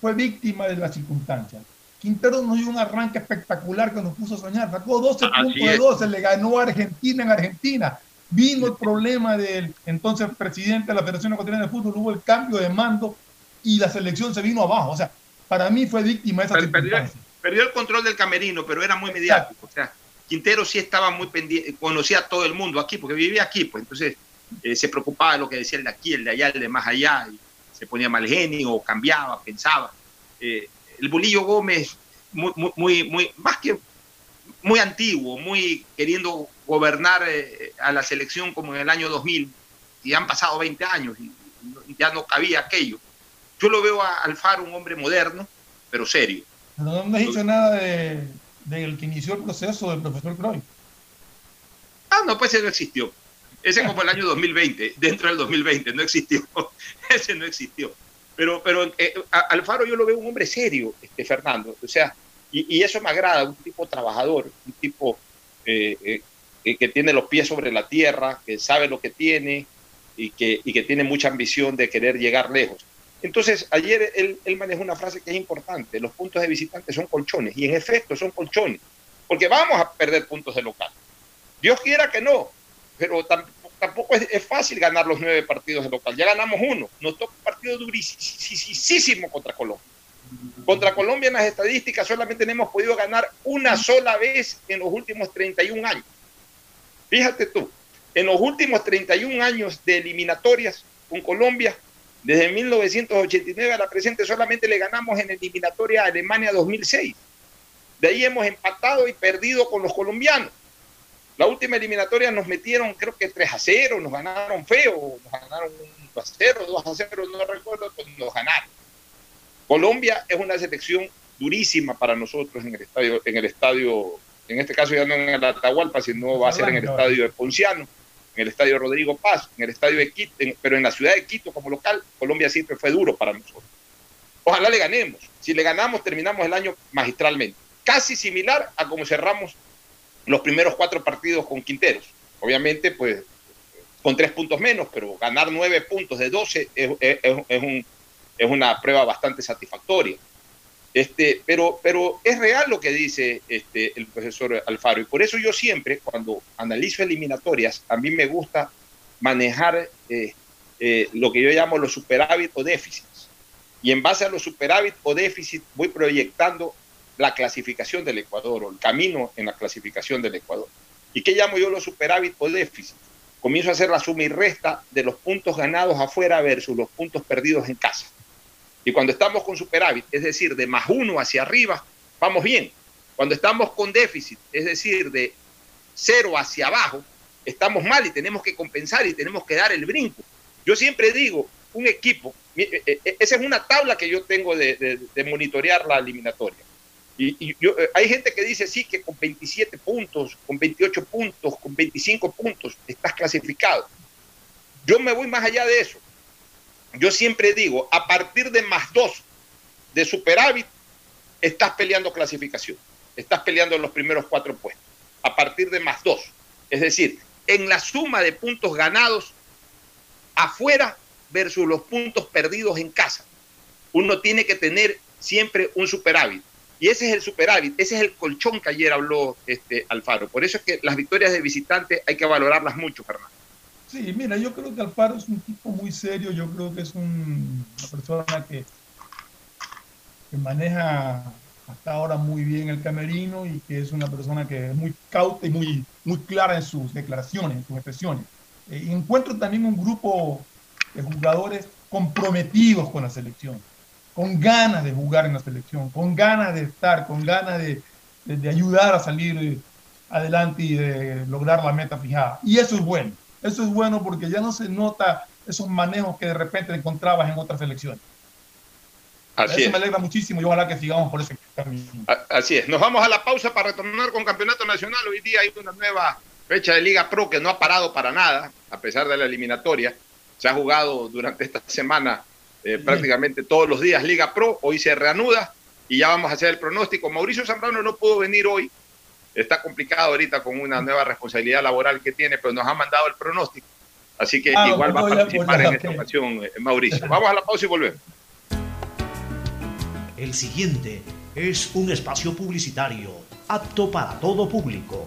fue víctima de las circunstancias. Quintero nos dio un arranque espectacular que nos puso a soñar, sacó 12 Así puntos de es. 12, le ganó a Argentina en Argentina. Vino el problema del entonces presidente de la Federación Ecuatoriana de Fútbol, hubo el cambio de mando y la selección se vino abajo. O sea, para mí fue víctima de esa Per- perdió, circunstancia. perdió el control del camerino, pero era muy mediático. O sea, Quintero sí estaba muy pendiente, conocía a todo el mundo aquí, porque vivía aquí, pues entonces eh, se preocupaba de lo que decía el de aquí, el de allá, el de más allá, y se ponía mal genio, o cambiaba, pensaba. Eh, el Bolillo Gómez, muy, muy, muy, más que muy antiguo, muy queriendo gobernar eh, a la selección como en el año 2000, y han pasado 20 años y ya no cabía aquello. Yo lo veo a Alfaro un hombre moderno, pero serio. Pero no me has dicho nada de, del que inició el proceso del profesor Cruyff. Ah, no, pues ese no existió. Ese como el año 2020, dentro del 2020, no existió. (laughs) ese no existió. Pero, pero eh, Alfaro yo lo veo un hombre serio, este, Fernando. O sea, y, eso me agrada, un tipo trabajador, un tipo eh, eh, eh, que tiene los pies sobre la tierra, que sabe lo que tiene y que, y que tiene mucha ambición de querer llegar lejos. Entonces, ayer él, él manejó una frase que es importante, los puntos de visitante son colchones, y en efecto son colchones, porque vamos a perder puntos de local. Dios quiera que no, pero tampoco es, es fácil ganar los nueve partidos de local. Ya ganamos uno, nos toca un partido durísimo contra Colombia. Contra Colombia en las estadísticas solamente hemos podido ganar una sola vez en los últimos 31 años. Fíjate tú, en los últimos 31 años de eliminatorias con Colombia, desde 1989 a la presente solamente le ganamos en eliminatoria a Alemania 2006. De ahí hemos empatado y perdido con los colombianos. La última eliminatoria nos metieron creo que 3 a 0, nos ganaron feo, nos ganaron 1 a 0, 2 a 0, no recuerdo, pues nos ganaron. Colombia es una selección durísima para nosotros en el estadio, en el estadio, en este caso ya no en el Atahualpa, sino va a ser en el estadio de Ponciano, en el estadio Rodrigo Paz, en el estadio de Quito, en- pero en la ciudad de Quito como local, Colombia siempre fue duro para nosotros. Ojalá le ganemos. Si le ganamos, terminamos el año magistralmente. Casi similar a como cerramos los primeros cuatro partidos con Quinteros. Obviamente, pues con tres puntos menos, pero ganar nueve puntos de doce es, es, es, un, es una prueba bastante satisfactoria. Este, pero, pero es real lo que dice este, el profesor Alfaro y por eso yo siempre, cuando analizo eliminatorias, a mí me gusta manejar eh, eh, lo que yo llamo los superávit o déficits. Y en base a los superávit o déficit voy proyectando la clasificación del Ecuador o el camino en la clasificación del Ecuador. ¿Y qué llamo yo los superávit o déficit? Comienzo a hacer la suma y resta de los puntos ganados afuera versus los puntos perdidos en casa. Y cuando estamos con superávit, es decir, de más uno hacia arriba, vamos bien. Cuando estamos con déficit, es decir, de cero hacia abajo, estamos mal y tenemos que compensar y tenemos que dar el brinco. Yo siempre digo, un equipo, eh, eh, esa es una tabla que yo tengo de, de, de monitorear la eliminatoria. Yo, eh, hay gente que dice, sí, que con 27 puntos, con 28 puntos, con 25 puntos, estás clasificado. Yo me voy más allá de eso. Yo siempre digo, a partir de más dos de superávit, estás peleando clasificación. Estás peleando en los primeros cuatro puestos. A partir de más dos. Es decir, en la suma de puntos ganados afuera versus los puntos perdidos en casa. Uno tiene que tener siempre un superávit. Y ese es el superávit, ese es el colchón que ayer habló este Alfaro. Por eso es que las victorias de visitante hay que valorarlas mucho, Fernando. Sí, mira, yo creo que Alfaro es un tipo muy serio, yo creo que es un, una persona que, que maneja hasta ahora muy bien el camerino y que es una persona que es muy cauta y muy, muy clara en sus declaraciones, en sus expresiones. Eh, encuentro también un grupo de jugadores comprometidos con la selección, con ganas de jugar en la selección, con ganas de estar, con ganas de, de, de ayudar a salir adelante y de lograr la meta fijada. Y eso es bueno, eso es bueno porque ya no se nota esos manejos que de repente encontrabas en otras selecciones. Así Eso es. me alegra muchísimo y ojalá que sigamos por ese camino. Así es. Nos vamos a la pausa para retornar con Campeonato Nacional. Hoy día hay una nueva fecha de Liga Pro que no ha parado para nada, a pesar de la eliminatoria. Se ha jugado durante esta semana eh, prácticamente todos los días Liga Pro. Hoy se reanuda y ya vamos a hacer el pronóstico. Mauricio Zambrano no pudo venir hoy. Está complicado ahorita con una nueva responsabilidad laboral que tiene, pero nos ha mandado el pronóstico. Así que Ah, igual va a participar a- en esta ocasión, eh, Mauricio. Vamos a la pausa y volvemos. El siguiente es un espacio publicitario apto para todo público.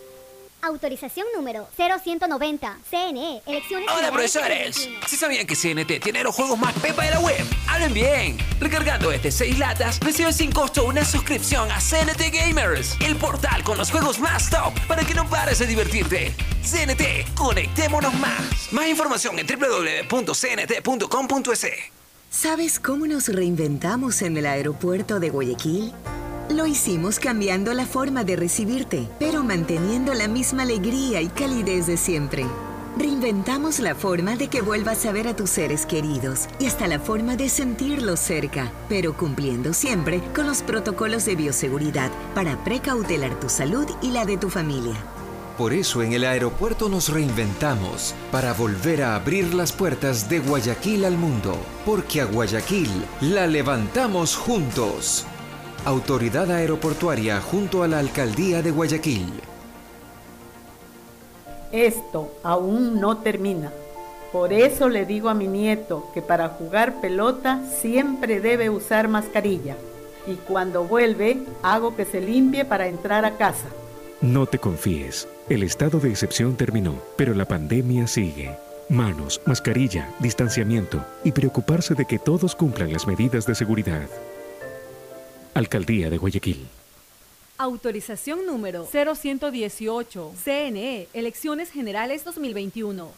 Autorización número 0190. CNE, elecciones Hola profesores, 2021. ¿sí sabían que CNT tiene los juegos más pepa de la web? ¡Hablen bien! Recargando este 6 latas, recibes sin costo una suscripción a CNT Gamers, el portal con los juegos más top para que no pares de divertirte. CNT, conectémonos más. Más información en www.cnt.com.es. ¿Sabes cómo nos reinventamos en el aeropuerto de Guayaquil? Lo hicimos cambiando la forma de recibirte, pero manteniendo la misma alegría y calidez de siempre. Reinventamos la forma de que vuelvas a ver a tus seres queridos y hasta la forma de sentirlos cerca, pero cumpliendo siempre con los protocolos de bioseguridad para precautelar tu salud y la de tu familia. Por eso en el aeropuerto nos reinventamos para volver a abrir las puertas de Guayaquil al mundo, porque a Guayaquil la levantamos juntos. Autoridad Aeroportuaria junto a la Alcaldía de Guayaquil. Esto aún no termina. Por eso le digo a mi nieto que para jugar pelota siempre debe usar mascarilla. Y cuando vuelve, hago que se limpie para entrar a casa. No te confíes. El estado de excepción terminó, pero la pandemia sigue. Manos, mascarilla, distanciamiento y preocuparse de que todos cumplan las medidas de seguridad. Alcaldía de Guayaquil. Autorización número 0118. CNE, Elecciones Generales 2021.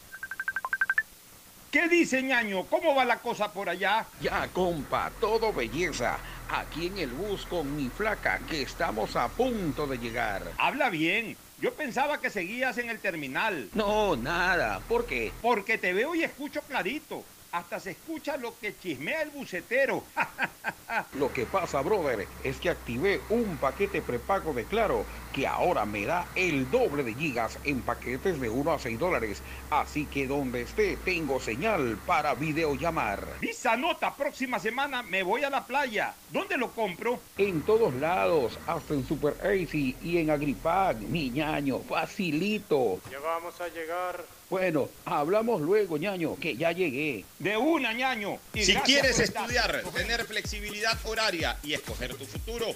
¿Qué dice ñaño? ¿Cómo va la cosa por allá? Ya, compa, todo belleza. Aquí en el bus con mi flaca, que estamos a punto de llegar. Habla bien. Yo pensaba que seguías en el terminal. No, nada. ¿Por qué? Porque te veo y escucho clarito. Hasta se escucha lo que chismea el bucetero. (laughs) Lo que pasa, brother, es que activé un paquete prepago de Claro que ahora me da el doble de gigas en paquetes de 1 a 6 dólares. Así que donde esté tengo señal para videollamar. Visa nota, próxima semana me voy a la playa. ¿Dónde lo compro? En todos lados, hasta en Super Easy y en Agripag, mi ñaño, facilito. Ya vamos a llegar. Bueno, hablamos luego, ñaño, que ya llegué. De una, ñaño. Y Si quieres estar. estudiar, tener flexibilidad horaria y escoger tu futuro,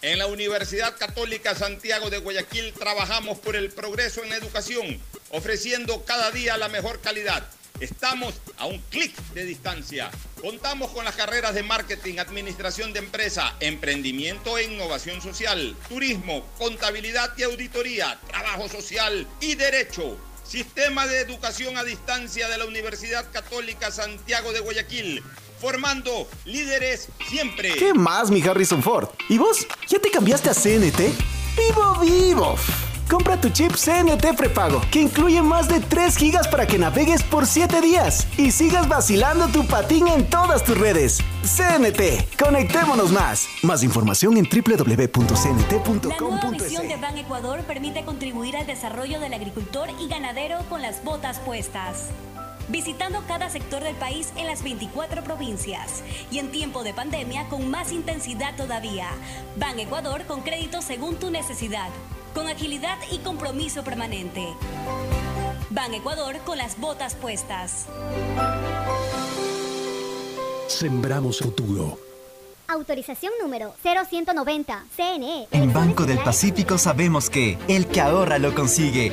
en la Universidad Católica Santiago de Guayaquil trabajamos por el progreso en la educación, ofreciendo cada día la mejor calidad. Estamos a un clic de distancia. Contamos con las carreras de marketing, administración de empresa, emprendimiento e innovación social, turismo, contabilidad y auditoría, trabajo social y derecho. Sistema de Educación a Distancia de la Universidad Católica Santiago de Guayaquil, formando líderes siempre. ¿Qué más, mi Harrison Ford? ¿Y vos? ¿Ya te cambiaste a CNT? ¡Vivo, vivo! Compra tu chip CNT prepago, que incluye más de 3 gigas para que navegues por 7 días y sigas vacilando tu patín en todas tus redes. CNT, conectémonos más. Más información en La nueva www.cnt.com.es. visión de Ban Ecuador permite contribuir al desarrollo del agricultor y ganadero con las botas puestas. Visitando cada sector del país en las 24 provincias y en tiempo de pandemia con más intensidad todavía. Ban Ecuador con crédito según tu necesidad, con agilidad y compromiso permanente. Ban Ecuador con las botas puestas. Sembramos futuro. Autorización número 0190. CNE. En Banco del Pacífico sabemos que el que ahorra lo consigue.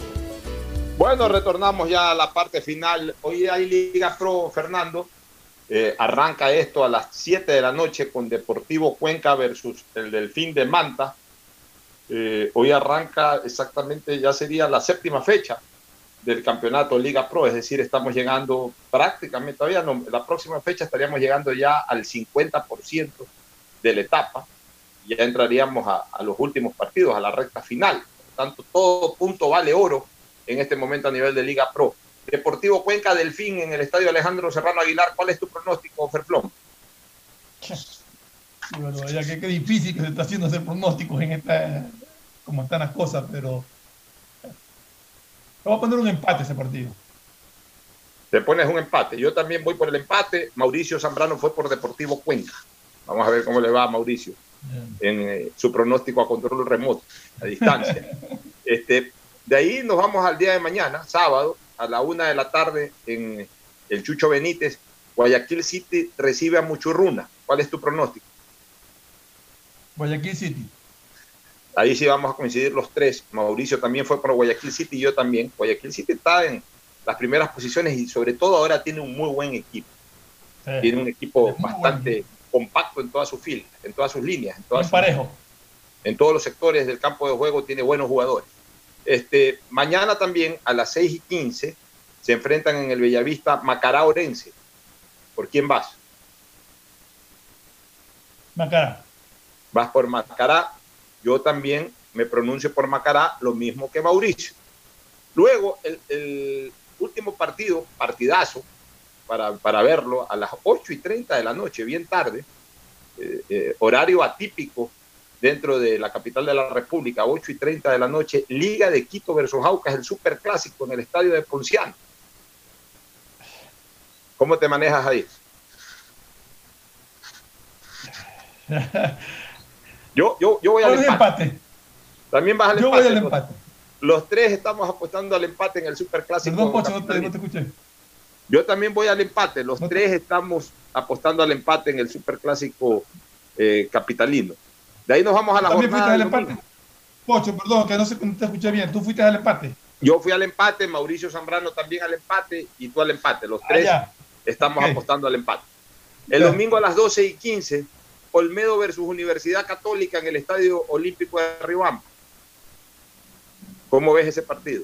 Bueno, retornamos ya a la parte final. Hoy hay Liga Pro, Fernando. Eh, arranca esto a las 7 de la noche con Deportivo Cuenca versus el Delfín de Manta. Eh, hoy arranca exactamente, ya sería la séptima fecha del campeonato Liga Pro, es decir, estamos llegando prácticamente, todavía no, la próxima fecha estaríamos llegando ya al 50% de la etapa, ya entraríamos a, a los últimos partidos, a la recta final. Por tanto, todo punto vale oro en este momento a nivel de Liga Pro. Deportivo Cuenca Delfín en el estadio Alejandro Serrano Aguilar. ¿Cuál es tu pronóstico, Ferflón? (laughs) Bueno, ya que qué difícil que se está haciendo hacer pronósticos en esta, como están las cosas, pero vamos a poner un empate ese partido. Te pones un empate. Yo también voy por el empate. Mauricio Zambrano fue por Deportivo Cuenca. Vamos a ver cómo le va a Mauricio en eh, su pronóstico a control remoto, a distancia. (laughs) este, de ahí nos vamos al día de mañana, sábado, a la una de la tarde en el Chucho Benítez. Guayaquil City recibe a Muchurruna. ¿Cuál es tu pronóstico? Guayaquil City. Ahí sí vamos a coincidir los tres. Mauricio también fue por Guayaquil City y yo también. Guayaquil City está en las primeras posiciones y sobre todo ahora tiene un muy buen equipo. Tiene un equipo bastante compacto en todas sus filas, en todas sus líneas, en todas sus- parejo. en todos los sectores del campo de juego tiene buenos jugadores. Este, mañana también a las 6 y 15 se enfrentan en el Bellavista Macará Orense. ¿Por quién vas? Macará. Vas por Macará. Yo también me pronuncio por Macará, lo mismo que Mauricio. Luego, el, el último partido, partidazo, para, para verlo, a las 8 y 30 de la noche, bien tarde, eh, eh, horario atípico dentro de la capital de la República, 8 y 30 de la noche, Liga de Quito versus Aucas, el superclásico en el estadio de Ponciano. ¿Cómo te manejas ahí? (laughs) Yo, yo, yo voy al empate. empate. También vas al Yo empate. voy al Los- empate. Los tres estamos apostando al empate en el superclásico. Perdón, Pocho, no te, no te escuché. Yo también voy al empate. Los tres estamos apostando al empate en el superclásico eh, capitalino. De ahí nos vamos a la ¿También fuiste jornada. al del empate? Pocho, perdón, que no, sé, te escuché bien. ¿Tú fuiste al empate? Yo fui al empate, Mauricio Zambrano también al empate y tú al empate. Los tres Ah, ya. estamos apostando al empate. El Ya. domingo a las 12 y 15, Olmedo versus Universidad Católica en el Estadio Olímpico de Ribamba. ¿Cómo ves ese partido?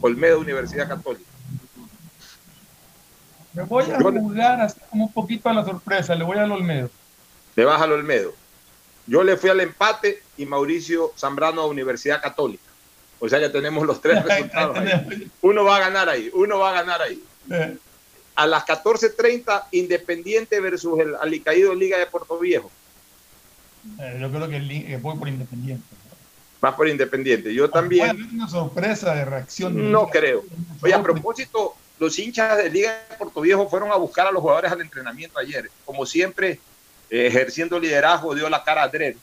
Olmedo Universidad Católica. Me voy a jugar así como un poquito a la sorpresa. Le voy al Olmedo. Le baja al Olmedo. Yo le fui al empate y Mauricio Zambrano a Universidad Católica. O sea que tenemos los tres (laughs) resultados. ahí. Uno va a ganar ahí, uno va a ganar ahí. Eh, A las 14.30, Independiente versus el Alicaído Liga de Puerto Viejo. eh, yo creo que, voy por Independiente. Vas por Independiente. Yo Puede también haber una sorpresa de reacción. de no creo. Oye, a propósito, los hinchas de Liga de Puerto Viejo fueron a buscar a los jugadores al entrenamiento ayer. Como siempre, ejerciendo liderazgo, dio la cara a Dredd.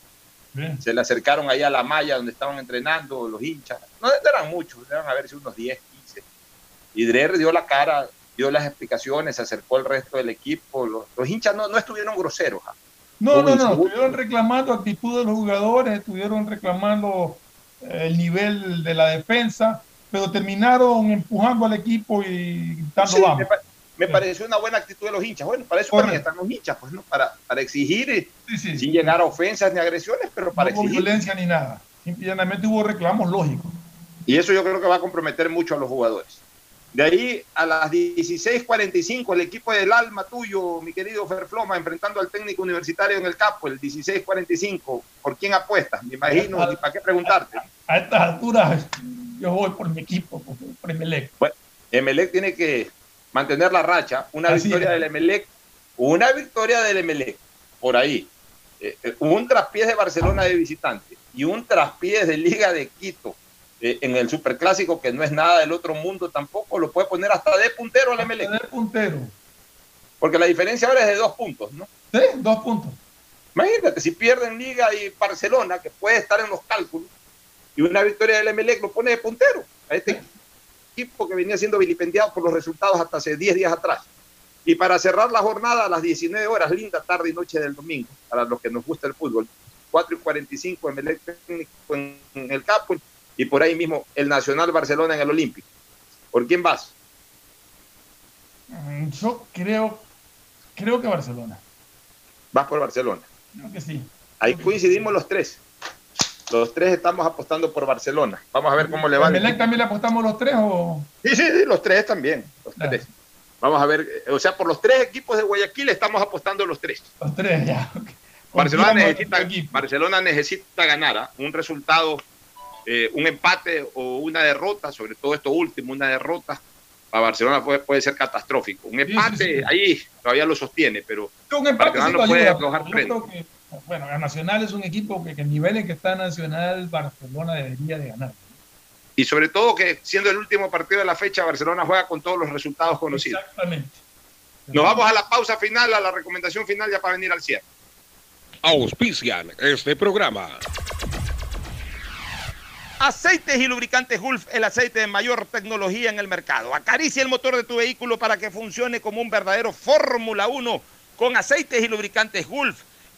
Bien. Se le acercaron ahí a la malla donde estaban entrenando los hinchas. No eran muchos, eran a ver si unos 10, 15. Y Drer dio la cara, dio las explicaciones, se acercó al resto del equipo. Los, los hinchas no, no estuvieron groseros. ¿ah? No, no, no. Estuvieron reclamando actitud de los jugadores, estuvieron reclamando eh, el nivel de la defensa, pero terminaron empujando al equipo y gritando Sí, vamos. me, pa- me pareció una buena actitud de los hinchas. Bueno, para eso también están los hinchas, pues, ¿no? Para, para exigir, eh, sin llegar a ofensas ni agresiones, pero para no hubo exigir. violencia ni nada. Simplemente hubo reclamos lógicos. Y eso yo creo que va a comprometer mucho a los jugadores. De ahí a las 16:45, el equipo del alma tuyo, mi querido Ferfloma, enfrentando al técnico universitario en el campo, el 16:45. ¿Por quién apuestas? Me imagino, ni para qué preguntarte. A estas alturas, yo voy por mi equipo, por, por Emelec. Bueno, Emelec tiene que mantener la racha. Una Así victoria es. del Emelec, una victoria del Emelec, por ahí. Eh, eh, un traspiés de Barcelona de visitante y un traspiés de Liga de Quito eh, en el Superclásico, que no es nada del otro mundo tampoco, lo puede poner hasta de puntero al Emelec. De puntero. Porque la diferencia ahora es de dos puntos, ¿no? Sí, dos puntos. Imagínate, si pierden Liga y Barcelona, que puede estar en los cálculos, y una victoria del Emelec lo pone de puntero a este equipo que venía siendo vilipendiado por los resultados hasta hace 10 días atrás. Y para cerrar la jornada a las 19 horas, linda tarde y noche del domingo, para los que nos gusta el fútbol, 4 y 45 Emelec técnico en, en el campo y por ahí mismo el Nacional Barcelona en el Olímpico. ¿Por quién vas? Mm, Yo creo, creo que Barcelona. Vas por Barcelona. Creo que sí. Ahí coincidimos los tres. Los tres estamos apostando por Barcelona. Vamos a ver cómo le va. al ¿Emelec también le apostamos los tres o...? Sí, sí, sí, los tres también. Los tres. Vamos a ver, eh, o sea, por los tres equipos de Guayaquil estamos apostando los tres. Los tres, ya. Barcelona necesita. Barcelona necesita ganar ¿ah? un resultado, eh, un empate o una derrota, sobre todo esto último, una derrota. Para Barcelona puede, puede ser catastrófico. Un empate ahí todavía lo sostiene, pero Un empate Barcelona no puede aflojar pero bueno, el Nacional es un equipo que, que el nivel en que está Nacional, Barcelona debería de ganar. Y sobre todo que siendo el último partido de la fecha, Barcelona juega con todos los resultados conocidos. Exactamente. Nos vamos a la pausa final, a la recomendación final ya para venir al cierre. Auspician este programa. Aceites y lubricantes Gulf, el aceite de mayor tecnología en el mercado. Acaricia el motor de tu vehículo para que funcione como un verdadero Fórmula 1 con aceites y lubricantes Gulf.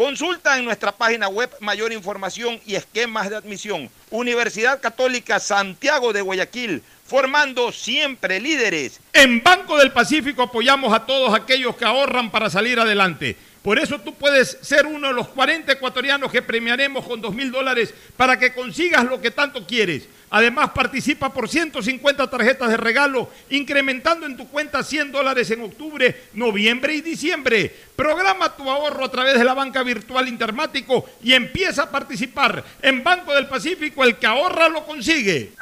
Consulta en nuestra página web mayor información y esquemas de admisión. Universidad Católica Santiago de Guayaquil, formando siempre líderes. En Banco del Pacífico apoyamos a todos aquellos que ahorran para salir adelante. Por eso tú puedes ser uno de los 40 ecuatorianos que premiaremos con 2 mil dólares para que consigas lo que tanto quieres. Además, participa por 150 tarjetas de regalo, incrementando en tu cuenta 100 dólares en octubre, noviembre y diciembre. Programa tu ahorro a través de la banca virtual Intermático y empieza a participar. En Banco del Pacífico, el que ahorra lo consigue.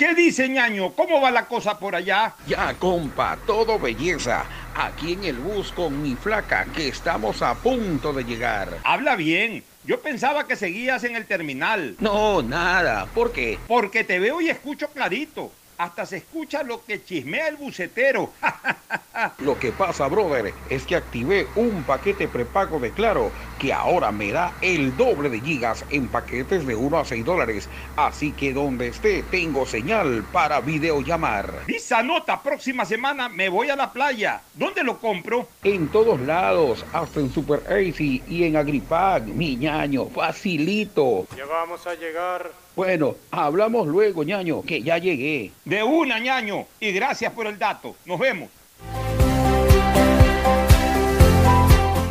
¿Qué dice ñaño? ¿Cómo va la cosa por allá? Ya, compa, todo belleza. Aquí en el bus con mi flaca, que estamos a punto de llegar. Habla bien. Yo pensaba que seguías en el terminal. No, nada. ¿Por qué? Porque te veo y escucho clarito. Hasta se escucha lo que chismea el bucetero. (laughs) lo que pasa, brother, es que activé un paquete prepago de Claro que ahora me da el doble de gigas en paquetes de 1 a 6 dólares. Así que donde esté, tengo señal para videollamar. Esa nota, próxima semana me voy a la playa. ¿Dónde lo compro? En todos lados, hasta en Super Easy y en Agripag, mi ñaño, facilito. Ya vamos a llegar. Bueno, hablamos luego, ñaño, que ya llegué. De una, ñaño, y gracias por el dato. Nos vemos.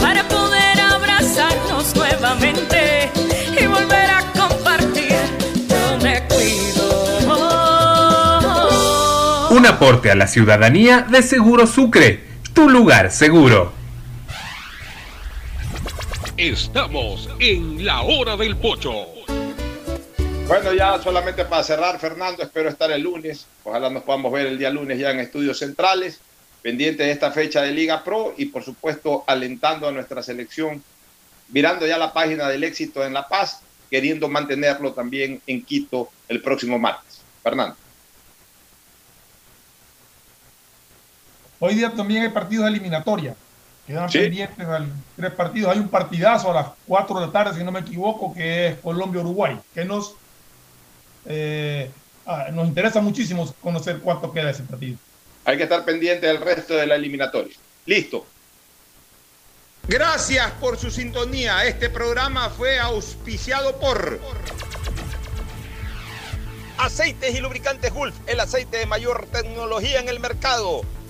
Para poder abrazarnos nuevamente y volver a compartir, yo me cuido. Un aporte a la ciudadanía de Seguro Sucre, tu lugar seguro. Estamos en la hora del pocho. Bueno, ya solamente para cerrar, Fernando, espero estar el lunes. Ojalá nos podamos ver el día lunes ya en estudios centrales, pendiente de esta fecha de Liga Pro y por supuesto alentando a nuestra selección, mirando ya la página del éxito en La Paz, queriendo mantenerlo también en Quito el próximo martes. Fernando. Hoy día también hay partidos de eliminatoria. Quedan ¿Sí? pendientes tres partidos. Hay un partidazo a las 4 de la tarde, si no me equivoco, que es Colombia-Uruguay, que nos eh, ah, nos interesa muchísimo conocer cuánto queda ese partido. Hay que estar pendiente del resto de la eliminatoria. Listo. Gracias por su sintonía. Este programa fue auspiciado por Aceites y Lubricantes Gulf, el aceite de mayor tecnología en el mercado.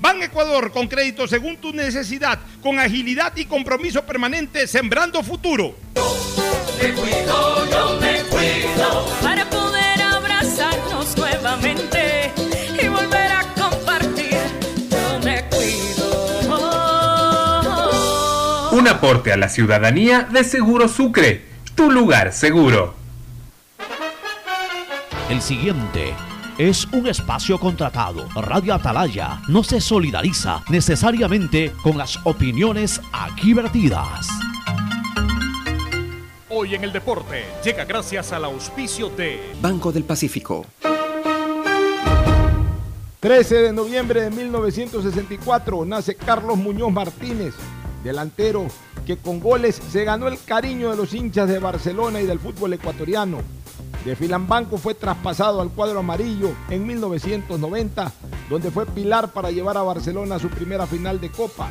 Ban Ecuador con crédito según tu necesidad, con agilidad y compromiso permanente, sembrando futuro. Me cuido, yo me cuido. Para poder abrazarnos nuevamente y volver a compartir, yo me cuido. Un aporte a la ciudadanía de Seguro Sucre, tu lugar seguro. El siguiente es un espacio contratado. Radio Atalaya no se solidariza necesariamente con las opiniones aquí vertidas. Hoy en el deporte llega gracias al auspicio de Banco del Pacífico. 13 de noviembre de 1964 nace Carlos Muñoz Martínez, delantero que con goles se ganó el cariño de los hinchas de Barcelona y del fútbol ecuatoriano. De Filambanco fue traspasado al cuadro amarillo en 1990, donde fue pilar para llevar a Barcelona a su primera final de Copa.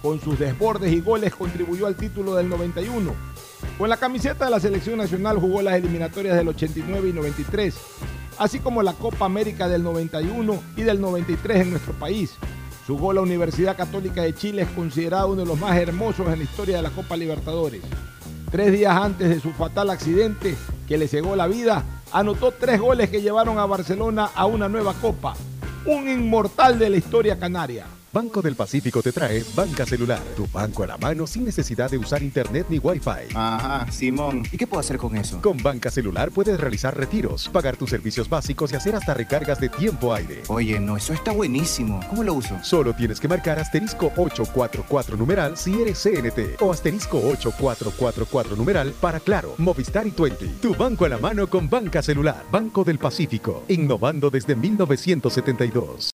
Con sus desbordes y goles contribuyó al título del 91. Con la camiseta de la selección nacional jugó las eliminatorias del 89 y 93, así como la Copa América del 91 y del 93 en nuestro país. Su gol a Universidad Católica de Chile es considerado uno de los más hermosos en la historia de la Copa Libertadores. Tres días antes de su fatal accidente que le cegó la vida, anotó tres goles que llevaron a Barcelona a una nueva Copa. Un inmortal de la historia canaria. Banco del Pacífico te trae Banca Celular, tu banco a la mano sin necesidad de usar internet ni wifi. Ajá, Simón. ¿Y qué puedo hacer con eso? Con Banca Celular puedes realizar retiros, pagar tus servicios básicos y hacer hasta recargas de tiempo aire. Oye, no, eso está buenísimo. ¿Cómo lo uso? Solo tienes que marcar asterisco 844 numeral si eres CNT o asterisco 8444 numeral para Claro, Movistar y Twenty. Tu banco a la mano con Banca Celular. Banco del Pacífico, innovando desde 1972.